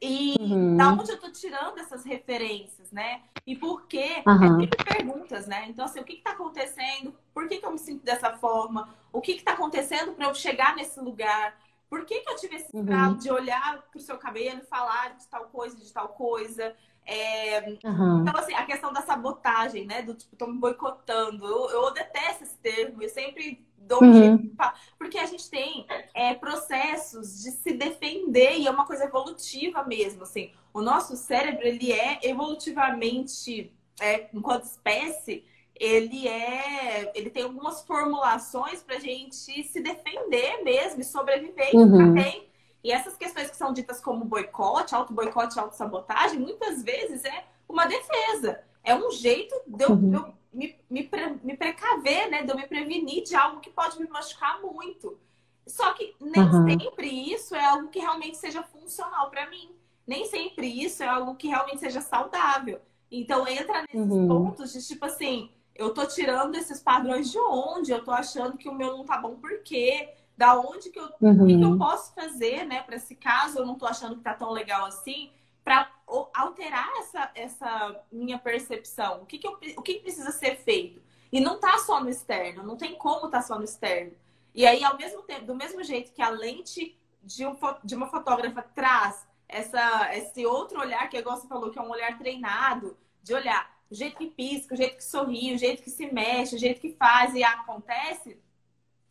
e uhum. da onde eu tô tirando essas referências, né? E por quê? Uhum. É perguntas, né? Então, assim, o que está acontecendo? Por que, que eu me sinto dessa forma? O que está acontecendo para eu chegar nesse lugar? Por que, que eu tive esse uhum. de olhar pro seu cabelo e falar de tal coisa, de tal coisa? É... Uhum. Então, assim, a questão da sabotagem, né? Do tipo, tô me boicotando. Eu, eu detesto esse termo. Eu sempre dou um uhum. jeito. Porque a gente tem é, processos de se defender e é uma coisa evolutiva mesmo. Assim. O nosso cérebro, ele é evolutivamente, é, enquanto espécie, ele é. Ele tem algumas formulações pra gente se defender mesmo e sobreviver uhum. também. E essas questões que são ditas como boicote, auto-boicote, auto-sabotagem, muitas vezes é uma defesa. É um jeito de eu, uhum. eu me, me, pre, me precaver, né? De eu me prevenir de algo que pode me machucar muito. Só que nem uhum. sempre isso é algo que realmente seja funcional para mim. Nem sempre isso é algo que realmente seja saudável. Então entra nesses uhum. pontos de tipo assim, eu tô tirando esses padrões de onde? Eu tô achando que o meu não tá bom por quê? Da onde que eu, uhum. que, que eu posso fazer, né, para esse caso eu não tô achando que tá tão legal assim, para alterar essa, essa minha percepção. O que, que, eu, o que, que precisa ser feito? E não tá só no externo, não tem como tá só no externo. E aí, ao mesmo tempo, do mesmo jeito que a lente de, um, de uma fotógrafa traz essa, esse outro olhar, que igual você falou, que é um olhar treinado, de olhar o jeito que pisca, o jeito que sorri, o jeito que se mexe, o jeito que faz e acontece,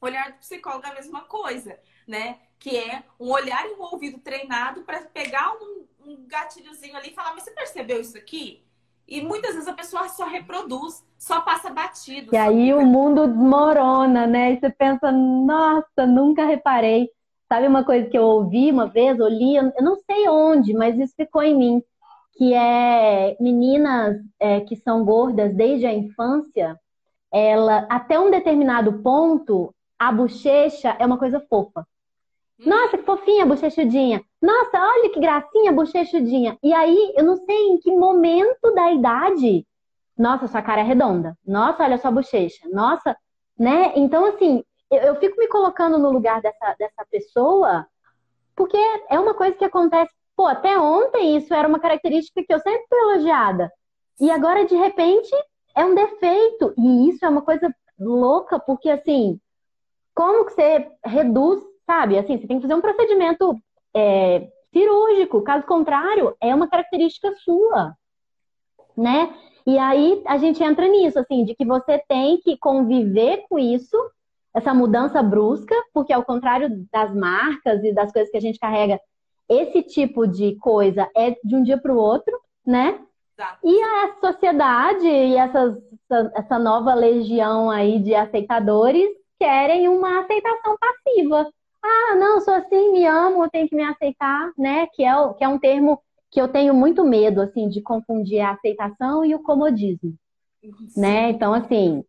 o olhar do psicólogo é a mesma coisa, né? Que é um olhar e um ouvido treinado para pegar um, um gatilhozinho ali e falar, mas você percebeu isso aqui? E muitas vezes a pessoa só reproduz, só passa batido.
E aí o mundo desmorona, né? E você pensa, nossa, nunca reparei. Sabe uma coisa que eu ouvi uma vez, eu li, eu não sei onde, mas isso ficou em mim, que é meninas é, que são gordas desde a infância, ela até um determinado ponto, a bochecha é uma coisa fofa. Nossa, que fofinha, bochechudinha. Nossa, olha que gracinha, bochechudinha. E aí, eu não sei em que momento da idade. Nossa, sua cara é redonda. Nossa, olha sua bochecha. Nossa, né? Então, assim, eu, eu fico me colocando no lugar dessa, dessa pessoa, porque é uma coisa que acontece. Pô, até ontem isso era uma característica que eu sempre fui elogiada. E agora, de repente, é um defeito. E isso é uma coisa louca, porque assim, como que você reduz, sabe? Assim, você tem que fazer um procedimento é, cirúrgico, caso contrário, é uma característica sua, né? E aí a gente entra nisso, assim, de que você tem que conviver com isso, essa mudança brusca, porque ao contrário das marcas e das coisas que a gente carrega, esse tipo de coisa é de um dia para o outro, né? Exato. E a sociedade e essas, essa nova legião aí de aceitadores querem uma aceitação passiva. Ah, não, sou assim, me amo, tenho que me aceitar, né? Que é, que é um termo que eu tenho muito medo, assim, de confundir a aceitação e o comodismo, né? Então, assim,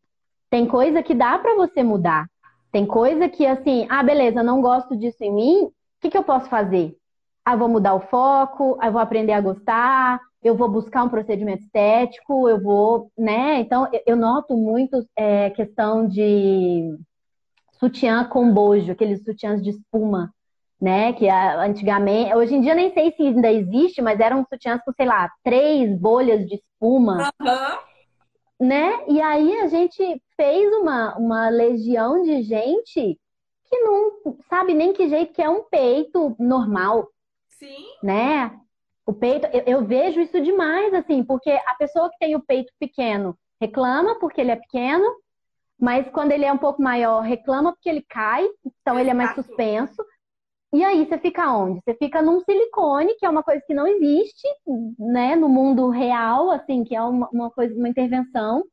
tem coisa que dá para você mudar. Tem coisa que, assim, ah, beleza, não gosto disso em mim, o que, que eu posso fazer? Ah, vou mudar o foco, ah, vou aprender a gostar, eu vou buscar um procedimento estético, eu vou, né? Então, eu noto muito é, questão de sutiã com bojo, aqueles sutiãs de espuma, né? Que antigamente, hoje em dia nem sei se ainda existe, mas eram sutiãs com, sei lá, três bolhas de espuma. Uhum. Né? E aí a gente fez uma, uma legião de gente que não sabe nem que jeito que é um peito normal.
Sim.
Né? O peito, eu, eu vejo isso demais, assim, porque a pessoa que tem o peito pequeno reclama porque ele é pequeno, mas quando ele é um pouco maior, reclama porque ele cai, então ele é mais suspenso. E aí você fica onde? Você fica num silicone, que é uma coisa que não existe, né, no mundo real, assim, que é uma, uma coisa, uma intervenção.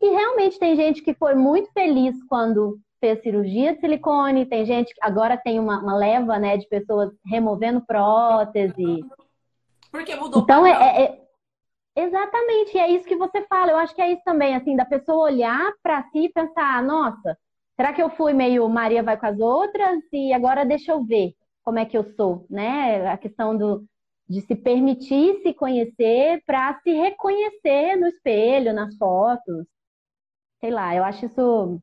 E realmente tem gente que foi muito feliz quando fez cirurgia de silicone, tem gente que agora tem uma, uma leva, né, de pessoas removendo prótese.
Porque mudou.
Então é, é, é, exatamente, é isso que você fala. Eu acho que é isso também, assim, da pessoa olhar para si e pensar, nossa, será que eu fui meio Maria vai com as outras e agora deixa eu ver como é que eu sou, né? A questão do, de se permitir se conhecer para se reconhecer no espelho, nas fotos. Sei lá, eu acho isso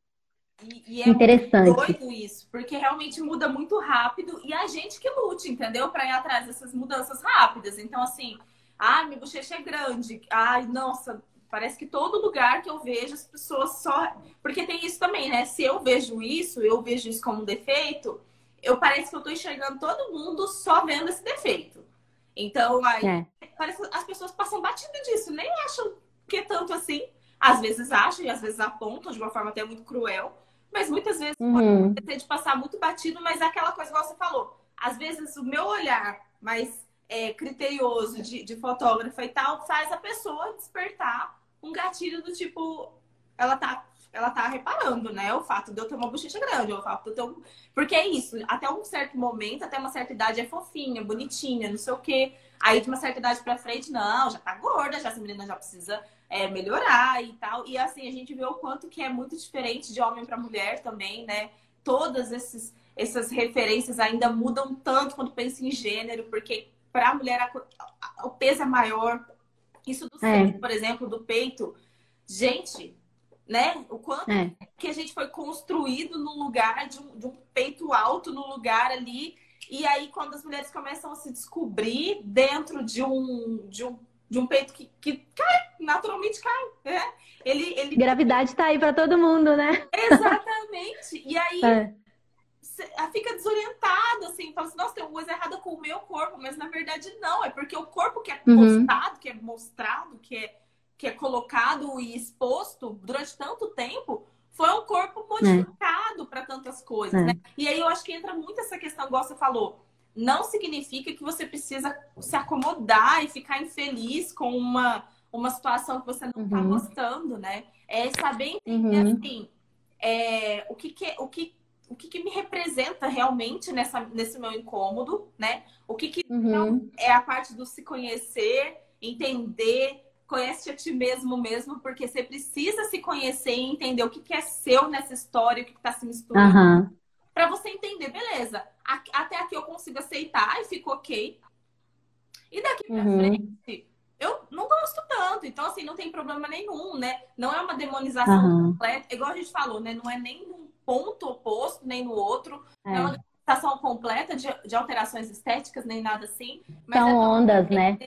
e, e é interessante.
doido isso, porque realmente muda muito rápido e a gente que lute, entendeu? Para ir atrás dessas mudanças rápidas. Então, assim, ai, minha bochecha é grande, ai, nossa, parece que todo lugar que eu vejo as pessoas só. Porque tem isso também, né? Se eu vejo isso, eu vejo isso como um defeito, eu parece que eu tô enxergando todo mundo só vendo esse defeito. Então, aí, é. parece que as pessoas passam batido disso, nem acham que é tanto assim. Às vezes acham e às vezes apontam de uma forma até muito cruel, mas muitas vezes uhum. pode de passar muito batido, mas é aquela coisa que você falou. Às vezes o meu olhar mais é, criterioso de, de fotógrafa e tal faz a pessoa despertar um gatilho do tipo, ela tá ela tá reparando, né? O fato de eu ter uma bochecha grande, o fato de eu ter um... Porque é isso, até um certo momento, até uma certa idade é fofinha, bonitinha, não sei o quê. Aí de uma certa idade pra frente, não, já tá gorda, já essa menina já precisa é, melhorar e tal. E assim, a gente vê o quanto que é muito diferente de homem para mulher também, né? Todas esses, essas referências ainda mudam tanto quando pensa em gênero, porque para a mulher o peso é maior. Isso do é. por exemplo, do peito. Gente, né? O quanto é. que a gente foi construído num lugar de um, de um peito alto, no lugar ali. E aí, quando as mulheres começam a se descobrir dentro de um, de um de um peito que, que cai, naturalmente cai. Né? Ele, ele...
Gravidade tá aí para todo mundo, né?
Exatamente. E aí é. fica desorientado, assim, fala assim, nossa, tem alguma coisa errada com o meu corpo, mas na verdade não, é porque o corpo que é uhum. postado, que é mostrado, que é, que é colocado e exposto durante tanto tempo, foi um corpo modificado é. para tantas coisas, é. né? E aí eu acho que entra muito essa questão, igual você falou, não significa que você precisa se acomodar e ficar infeliz com uma, uma situação que você não está uhum. gostando, né? É saber entender uhum. assim é, o, que, que, o, que, o que, que me representa realmente nessa, nesse meu incômodo, né? O que, que uhum. é a parte do se conhecer, entender, conhece a ti mesmo mesmo, porque você precisa se conhecer e entender o que, que é seu nessa história, o que está se misturando. Para você entender, beleza, até aqui eu consigo aceitar e fico ok. E daqui pra uhum. frente, eu não gosto tanto. Então, assim, não tem problema nenhum, né? Não é uma demonização uhum. completa. Igual a gente falou, né? Não é nem num ponto oposto, nem no outro. É. É uma demonização completa de, de alterações estéticas, nem nada assim.
São
é
ondas, né?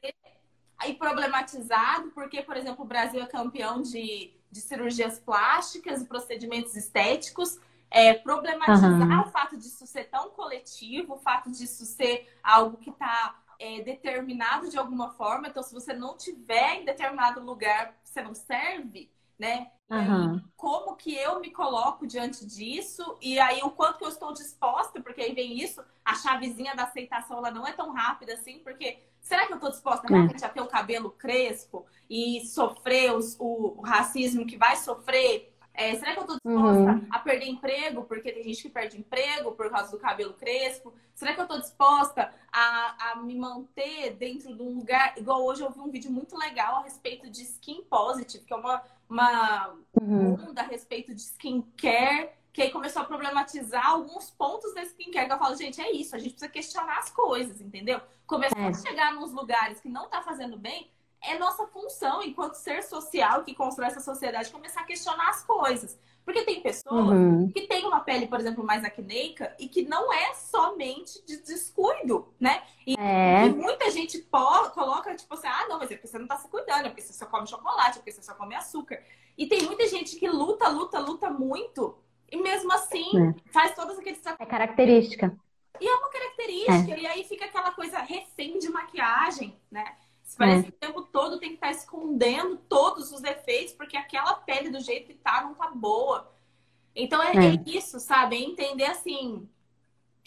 Aí problematizado, porque, por exemplo, o Brasil é campeão de, de cirurgias plásticas e procedimentos estéticos, é, problematizar uhum. o fato disso ser tão coletivo, o fato disso ser algo que está é, determinado de alguma forma. Então, se você não tiver em determinado lugar, você não serve, né? Uhum. como que eu me coloco diante disso? E aí, o quanto que eu estou disposta, porque aí vem isso, a chavezinha da aceitação, ela não é tão rápida assim, porque será que eu estou disposta é. realmente a ter o cabelo crespo e sofrer os, o, o racismo que vai sofrer é, será que eu estou disposta uhum. a perder emprego? Porque tem gente que perde emprego por causa do cabelo crespo. Será que eu estou disposta a, a me manter dentro de um lugar. Igual hoje eu vi um vídeo muito legal a respeito de skin positive, que é uma, uma uhum. onda a respeito de skincare. Que aí começou a problematizar alguns pontos da skincare. Que eu falo, gente, é isso, a gente precisa questionar as coisas, entendeu? Começar é. a chegar nos lugares que não está fazendo bem, é nossa função, enquanto ser social que constrói essa sociedade, começar a questionar as coisas. Porque tem pessoas uhum. que têm uma pele, por exemplo, mais acneica e que não é somente de descuido, né? E, é. e muita gente coloca, tipo assim, ah, não, mas é porque você não tá se cuidando, é porque você só come chocolate, é porque você só come açúcar. E tem muita gente que luta, luta, luta muito e mesmo assim é. faz todas aqueles...
É característica.
E é uma característica, é. e aí fica aquela coisa refém de maquiagem, né? Parece é. que o tempo todo tem que estar tá escondendo todos os defeitos, porque aquela pele do jeito que tá não tá boa. Então é, é. é isso, sabe? É entender assim.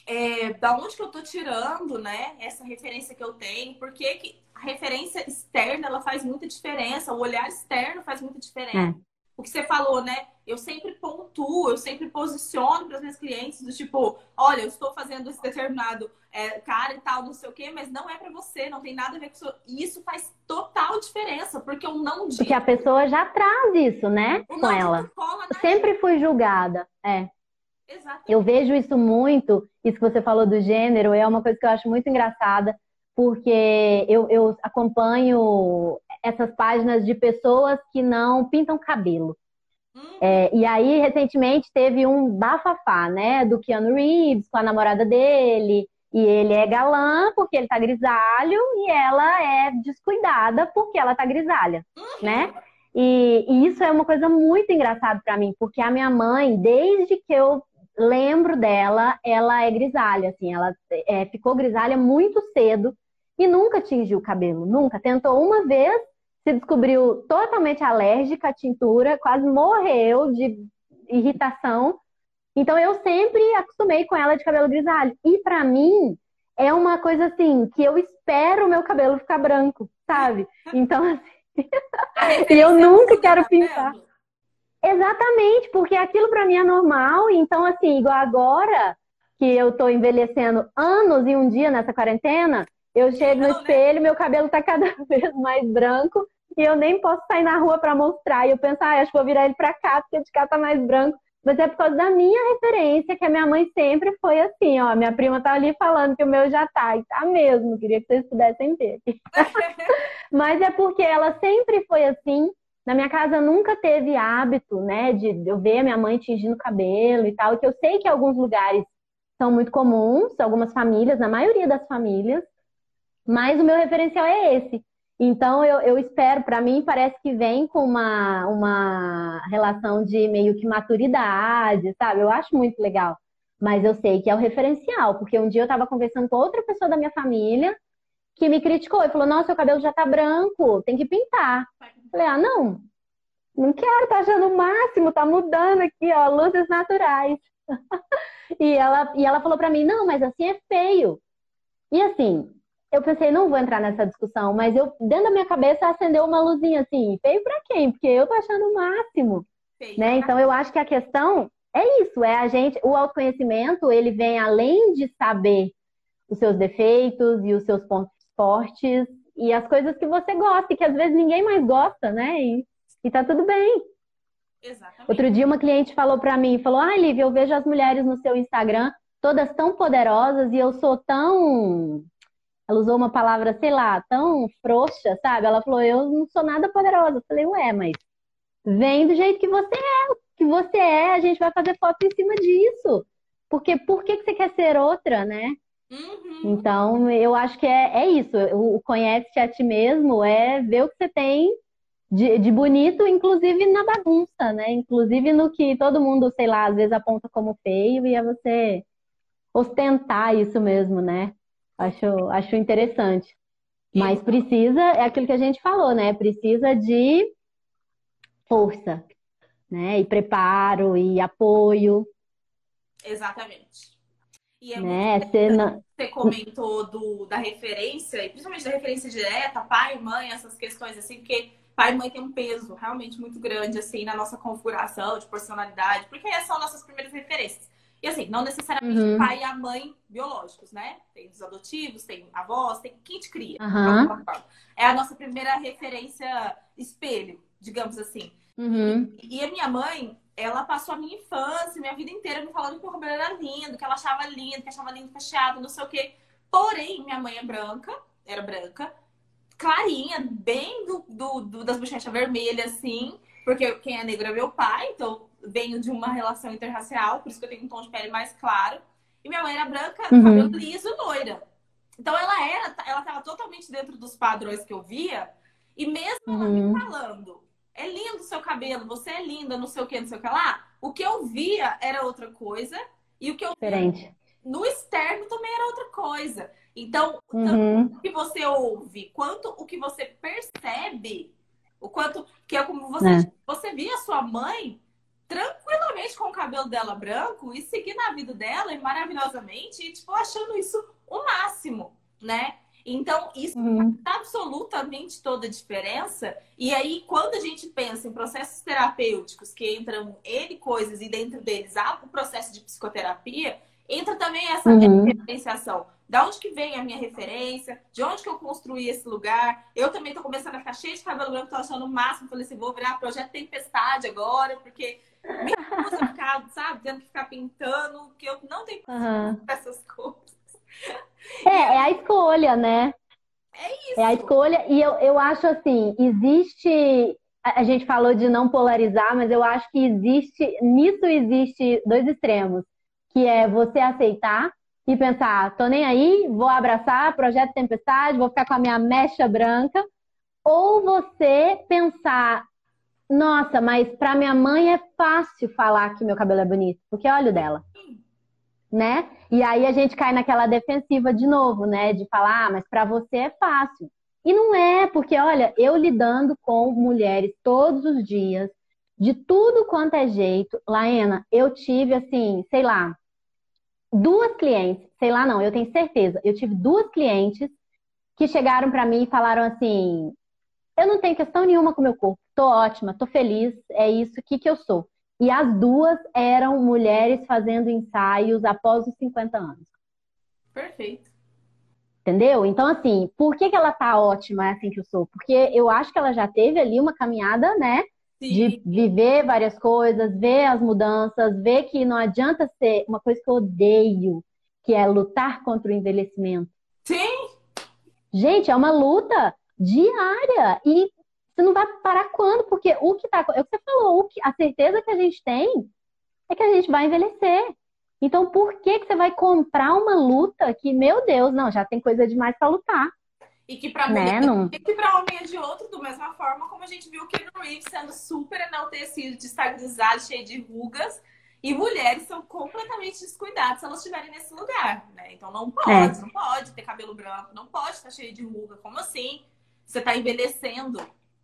É, da onde que eu tô tirando, né? Essa referência que eu tenho, porque que a referência externa ela faz muita diferença, o olhar externo faz muita diferença. É o que você falou, né? Eu sempre pontuo, eu sempre posiciono para os meus clientes do tipo, olha, eu estou fazendo esse determinado é, cara e tal, não sei o quê, mas não é para você, não tem nada a ver com isso. E isso faz total diferença, porque eu não digo.
Porque a pessoa já traz isso, né? com ela. Sempre gente. fui julgada, é. Exatamente. Eu vejo isso muito, isso que você falou do gênero, é uma coisa que eu acho muito engraçada, porque eu, eu acompanho essas páginas de pessoas que não pintam cabelo. É, e aí, recentemente, teve um bafafá, né? Do Keanu Reeves com a namorada dele. E ele é galã porque ele tá grisalho e ela é descuidada porque ela tá grisalha, né? E, e, isso é uma coisa muito engraçada para mim, porque a minha mãe, desde que eu lembro dela, ela é grisalha, assim, ela é, ficou grisalha muito cedo e nunca tingiu o cabelo, nunca. Tentou uma vez, se descobriu totalmente alérgica à tintura, quase morreu de irritação. Então eu sempre acostumei com ela de cabelo grisalho. E para mim é uma coisa assim que eu espero o meu cabelo ficar branco, sabe? Então assim, e eu nunca quero pintar. Exatamente, porque aquilo para mim é normal. Então assim, igual agora que eu tô envelhecendo anos e um dia nessa quarentena, eu chego no né? espelho, meu cabelo tá cada vez mais branco e eu nem posso sair na rua para mostrar. E eu penso, ah, acho que vou virar ele para cá, porque de cá tá mais branco. Mas é por causa da minha referência, que a minha mãe sempre foi assim, ó. Minha prima tá ali falando que o meu já tá, e tá mesmo, queria que vocês pudessem ver. Mas é porque ela sempre foi assim. Na minha casa nunca teve hábito, né, de eu ver a minha mãe tingindo cabelo e tal, que eu sei que alguns lugares são muito comuns, algumas famílias, na maioria das famílias, mas o meu referencial é esse. Então, eu, eu espero, para mim, parece que vem com uma, uma relação de meio que maturidade, sabe? Eu acho muito legal. Mas eu sei que é o referencial, porque um dia eu estava conversando com outra pessoa da minha família que me criticou e falou: Nossa, seu cabelo já tá branco, tem que pintar. Eu falei: Ah, não, não quero, tá achando o máximo, tá mudando aqui, ó, luzes naturais. e, ela, e ela falou para mim: Não, mas assim é feio. E assim, eu pensei, não vou entrar nessa discussão, mas eu, dentro da minha cabeça, acendeu uma luzinha assim, feio para quem? Porque eu tô achando o máximo, feio. né? Então, eu acho que a questão é isso, é a gente, o autoconhecimento, ele vem além de saber os seus defeitos e os seus pontos fortes e as coisas que você gosta e que às vezes ninguém mais gosta, né? E, e tá tudo bem. Exatamente. Outro dia uma cliente falou para mim, falou: "Ah, Lívia, eu vejo as mulheres no seu Instagram todas tão poderosas e eu sou tão ela usou uma palavra, sei lá, tão frouxa, sabe? Ela falou, eu não sou nada poderosa. Eu falei, ué, mas vem do jeito que você é. Que você é, a gente vai fazer foto em cima disso. Porque por que, que você quer ser outra, né? Uhum. Então, eu acho que é, é isso. O conhece-te a ti mesmo é ver o que você tem de, de bonito, inclusive na bagunça, né? Inclusive no que todo mundo, sei lá, às vezes aponta como feio e é você ostentar isso mesmo, né? Acho, acho interessante. Mas precisa, é aquilo que a gente falou, né? Precisa de força, né? E preparo e apoio.
Exatamente. E é
né?
muito
você, não...
você comentou do, da referência, e principalmente da referência direta, pai, mãe, essas questões assim, porque pai e mãe tem um peso realmente muito grande, assim, na nossa configuração de personalidade, porque são nossas primeiras referências. E assim, não necessariamente uhum. o pai e a mãe biológicos, né? Tem os adotivos, tem avós, tem quem te cria.
Uhum.
É a nossa primeira referência espelho, digamos assim.
Uhum.
E, e a minha mãe, ela passou a minha infância, minha vida inteira me falando que o cabelo era lindo, que ela achava lindo, que achava lindo cacheado, não sei o quê. Porém, minha mãe é branca, era branca, clarinha, bem do, do, do das bochechas vermelhas, assim, porque quem é negro é meu pai, então venho de uma relação interracial, por isso que eu tenho um tom de pele mais claro. E minha mãe era branca, uhum. cabelo liso, loira. Então ela era, ela estava totalmente dentro dos padrões que eu via, e mesmo uhum. ela me uhum. falando, é lindo o seu cabelo, você é linda, não sei o que, não sei o que lá, o que eu via era outra coisa, e o que eu
Diferente.
no externo também era outra coisa. Então,
uhum.
tanto o que você ouve, quanto o que você percebe, o quanto que é como você, é. você via sua mãe tranquilamente com o cabelo dela branco e seguir na vida dela e maravilhosamente, e tipo, achando isso o máximo, né? Então, isso uhum. faz absolutamente toda a diferença. E aí, quando a gente pensa em processos terapêuticos que entram N coisas e dentro deles há o processo de psicoterapia, entra também essa uhum. referenciação. Da onde que vem a minha referência? De onde que eu construí esse lugar? Eu também tô começando a ficar cheia de cabelo branco, tô achando o máximo. Falei assim, vou virar projeto Tempestade agora, porque me recusa ficar, sabe, tendo que ficar pintando, que eu não tenho
uhum.
essas coisas.
É, é a escolha, né?
É isso.
É a escolha. E eu, eu acho assim, existe. A gente falou de não polarizar, mas eu acho que existe. Nisso existe dois extremos que é você aceitar e pensar, tô nem aí, vou abraçar Projeto Tempestade, vou ficar com a minha mecha branca, ou você pensar, nossa, mas para minha mãe é fácil falar que meu cabelo é bonito, porque olha o dela. Né? E aí a gente cai naquela defensiva de novo, né? De falar, ah, mas para você é fácil. E não é, porque olha, eu lidando com mulheres todos os dias, de tudo quanto é jeito, Laena, eu tive assim, sei lá, duas clientes, sei lá não, eu tenho certeza, eu tive duas clientes que chegaram para mim e falaram assim: eu não tenho questão nenhuma com meu corpo, tô ótima, tô feliz, é isso que que eu sou. E as duas eram mulheres fazendo ensaios após os 50 anos.
Perfeito.
Entendeu? Então, assim, por que, que ela tá ótima, é assim que eu sou? Porque eu acho que ela já teve ali uma caminhada, né? de viver várias coisas, ver as mudanças, ver que não adianta ser uma coisa que eu odeio, que é lutar contra o envelhecimento.
Sim.
Gente, é uma luta diária e você não vai parar quando? Porque o que tá, é o que você falou, o que, a certeza que a gente tem é que a gente vai envelhecer. Então, por que que você vai comprar uma luta que, meu Deus, não, já tem coisa demais para lutar?
E que para né? não... e que para homem é de outro, da mesma forma como a gente viu o Keanu Reeves sendo super enaltecido, destabilizado, cheio de rugas. E mulheres são completamente descuidadas se elas estiverem nesse lugar, né? Então não pode, é. não pode ter cabelo branco, não pode estar cheio de ruga. Como assim? Você está envelhecendo,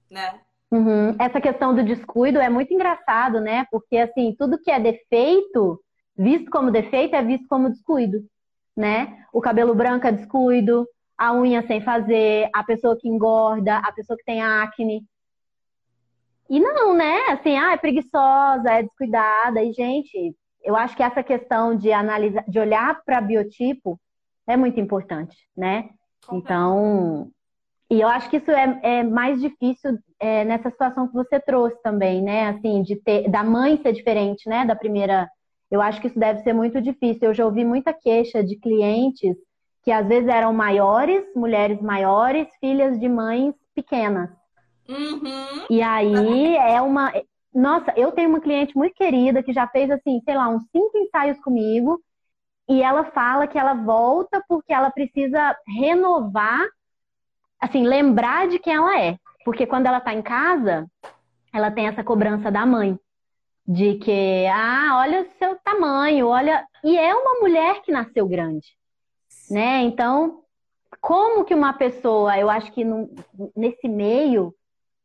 né?
Uhum. Essa questão do descuido é muito engraçado, né? Porque assim, tudo que é defeito, visto como defeito, é visto como descuido, né? O cabelo branco é descuido, a unha sem fazer, a pessoa que engorda, a pessoa que tem acne. E não, né? Assim, ah, é preguiçosa, é descuidada. E, gente, eu acho que essa questão de analisar, de olhar para biotipo é muito importante, né? Então, e eu acho que isso é, é mais difícil é, nessa situação que você trouxe também, né? Assim, de ter, da mãe ser diferente, né? Da primeira. Eu acho que isso deve ser muito difícil. Eu já ouvi muita queixa de clientes que às vezes eram maiores, mulheres maiores, filhas de mães pequenas.
Uhum.
E aí é uma. Nossa, eu tenho uma cliente muito querida que já fez assim, sei lá, uns cinco ensaios comigo. E ela fala que ela volta porque ela precisa renovar, assim, lembrar de quem ela é. Porque quando ela tá em casa, ela tem essa cobrança da mãe. De que, ah, olha o seu tamanho, olha. E é uma mulher que nasceu grande. Né? Então, como que uma pessoa, eu acho que no, nesse meio,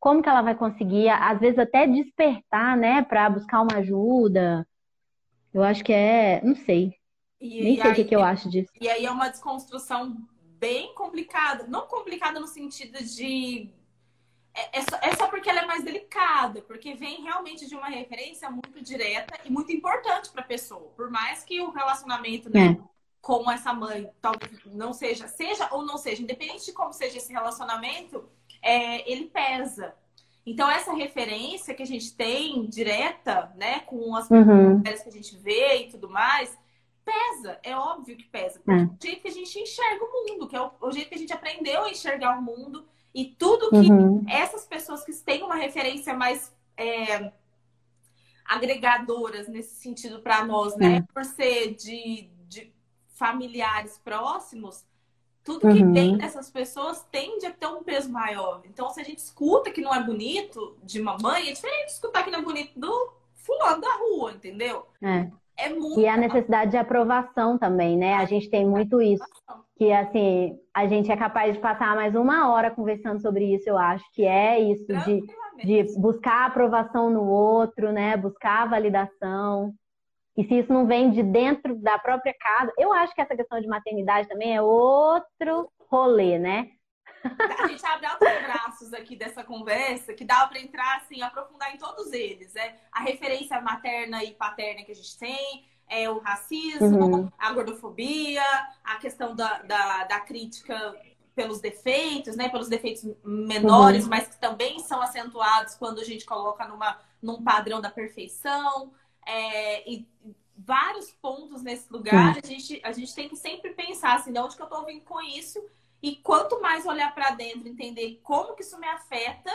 como que ela vai conseguir, às vezes até despertar, né, para buscar uma ajuda? Eu acho que é, não sei. E, Nem sei o que, que eu acho disso.
E aí é uma desconstrução bem complicada. Não complicada no sentido de. É, é, só, é só porque ela é mais delicada, porque vem realmente de uma referência muito direta e muito importante para a pessoa. Por mais que o relacionamento, né? É com essa mãe, talvez não seja, seja ou não seja, independente de como seja esse relacionamento, é, ele pesa. Então, essa referência que a gente tem direta, né, com as uhum. mulheres que a gente vê e tudo mais, pesa, é óbvio que pesa. É. o jeito que a gente enxerga o mundo, que é o, o, jeito que a gente aprendeu a enxergar o mundo e tudo que uhum. essas pessoas que têm uma referência mais é, agregadoras nesse sentido para nós, né, é. por ser de, familiares próximos, tudo que uhum. vem dessas pessoas tende a ter um peso maior. Então, se a gente escuta que não é bonito de mamãe, é diferente de escutar que não é bonito do fulano da rua, entendeu?
É. É muito. E a necessidade de aprovação também, né? A gente tem muito isso. Que assim, a gente é capaz de passar mais uma hora conversando sobre isso, eu acho, que é isso de, de buscar aprovação no outro, né? Buscar a validação. E se isso não vem de dentro da própria casa, eu acho que essa questão de maternidade também é outro rolê, né?
A gente abre altos braços aqui dessa conversa, que dá para entrar assim, aprofundar em todos eles, né? A referência materna e paterna que a gente tem, é o racismo, uhum. a gordofobia, a questão da, da, da, crítica pelos defeitos, né? Pelos defeitos menores, uhum. mas que também são acentuados quando a gente coloca numa, num padrão da perfeição é, e vários pontos nesse lugar, a gente, a gente tem que sempre pensar assim, de onde que eu estou vindo com isso? E quanto mais olhar para dentro, entender como que isso me afeta,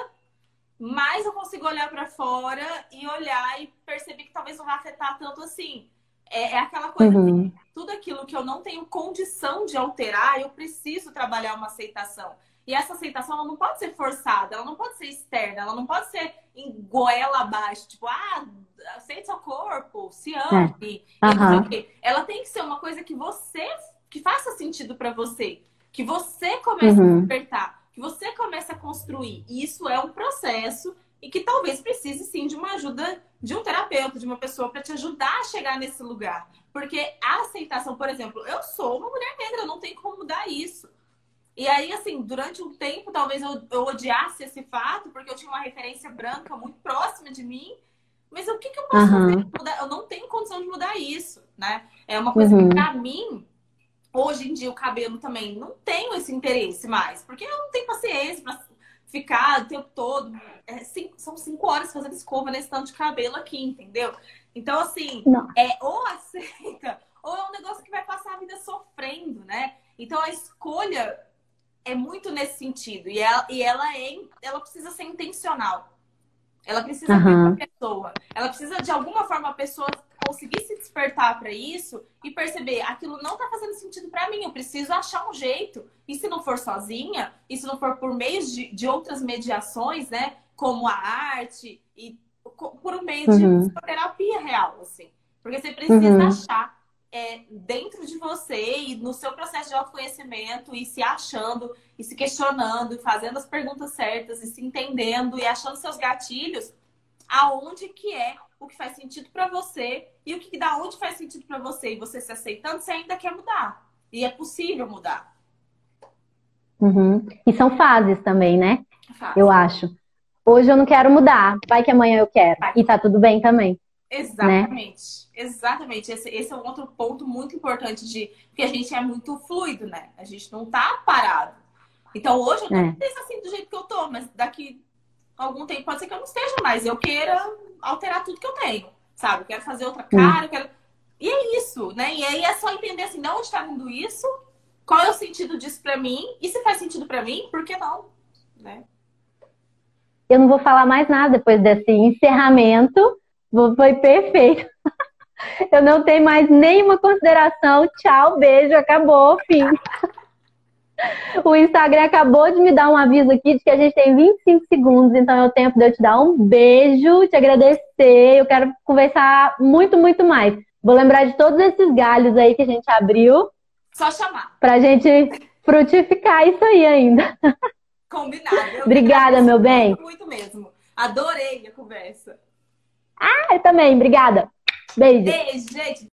mais eu consigo olhar para fora e olhar e perceber que talvez não vai afetar tanto assim. É, é aquela coisa, uhum. tudo aquilo que eu não tenho condição de alterar, eu preciso trabalhar uma aceitação. E essa aceitação ela não pode ser forçada, ela não pode ser externa, ela não pode ser em goela abaixo, tipo, ah, aceite seu corpo, se ame. É. Uhum. Ela tem que ser uma coisa que você, que faça sentido para você, que você comece uhum. a despertar, que você comece a construir. E isso é um processo e que talvez precise sim de uma ajuda de um terapeuta, de uma pessoa para te ajudar a chegar nesse lugar. Porque a aceitação, por exemplo, eu sou uma mulher negra, eu não tenho como mudar isso. E aí, assim, durante um tempo, talvez eu, eu odiasse esse fato, porque eu tinha uma referência branca muito próxima de mim. Mas o que, que eu posso uhum. fazer? Eu não tenho condição de mudar isso, né? É uma coisa uhum. que, pra mim, hoje em dia, o cabelo também não tenho esse interesse mais. Porque eu não tenho paciência pra ficar o tempo todo. É, cinco, são cinco horas fazendo escova nesse tanto de cabelo aqui, entendeu? Então, assim, não. é ou aceita, ou é um negócio que vai passar a vida sofrendo, né? Então, a escolha é muito nesse sentido. E ela, e ela, é, ela precisa ser intencional. Ela precisa uhum. ver a pessoa. Ela precisa, de alguma forma, a pessoa conseguir se despertar para isso e perceber aquilo não está fazendo sentido para mim. Eu preciso achar um jeito. E se não for sozinha, e se não for por meio de, de outras mediações, né? Como a arte e por um meio uhum. de terapia real, assim. Porque você precisa uhum. achar é, dentro de você e no seu processo de autoconhecimento e se achando e se questionando e fazendo as perguntas certas e se entendendo e achando seus gatilhos aonde que é o que faz sentido para você e o que da onde faz sentido para você e você se aceitando você ainda quer mudar e é possível mudar
uhum. e são fases também né Fase. eu acho hoje eu não quero mudar vai que amanhã eu quero vai. e tá tudo bem também
Exatamente. Né? Exatamente. Esse, esse, é um outro ponto muito importante de. Porque a gente é muito fluido, né? A gente não tá parado. Então hoje eu tô é. assim do jeito que eu tô, mas daqui algum tempo pode ser que eu não esteja mais. Eu queira alterar tudo que eu tenho. Sabe? Eu quero fazer outra cara, eu quero. E é isso, né? E aí é só entender assim, de onde tá vindo isso, qual é o sentido disso pra mim, e se faz sentido pra mim, por que não? Né?
Eu não vou falar mais nada depois desse encerramento foi perfeito. Eu não tenho mais nenhuma consideração. Tchau, beijo, acabou, fim. O Instagram acabou de me dar um aviso aqui de que a gente tem 25 segundos, então é o tempo de eu te dar um beijo, te agradecer. Eu quero conversar muito, muito mais. Vou lembrar de todos esses galhos aí que a gente abriu.
Só chamar.
Pra gente frutificar isso aí ainda.
Combinado. Eu
Obrigada, meu bem.
Muito, muito mesmo. Adorei a conversa.
Ah, eu também. Obrigada. Beijo.
Beijo, gente.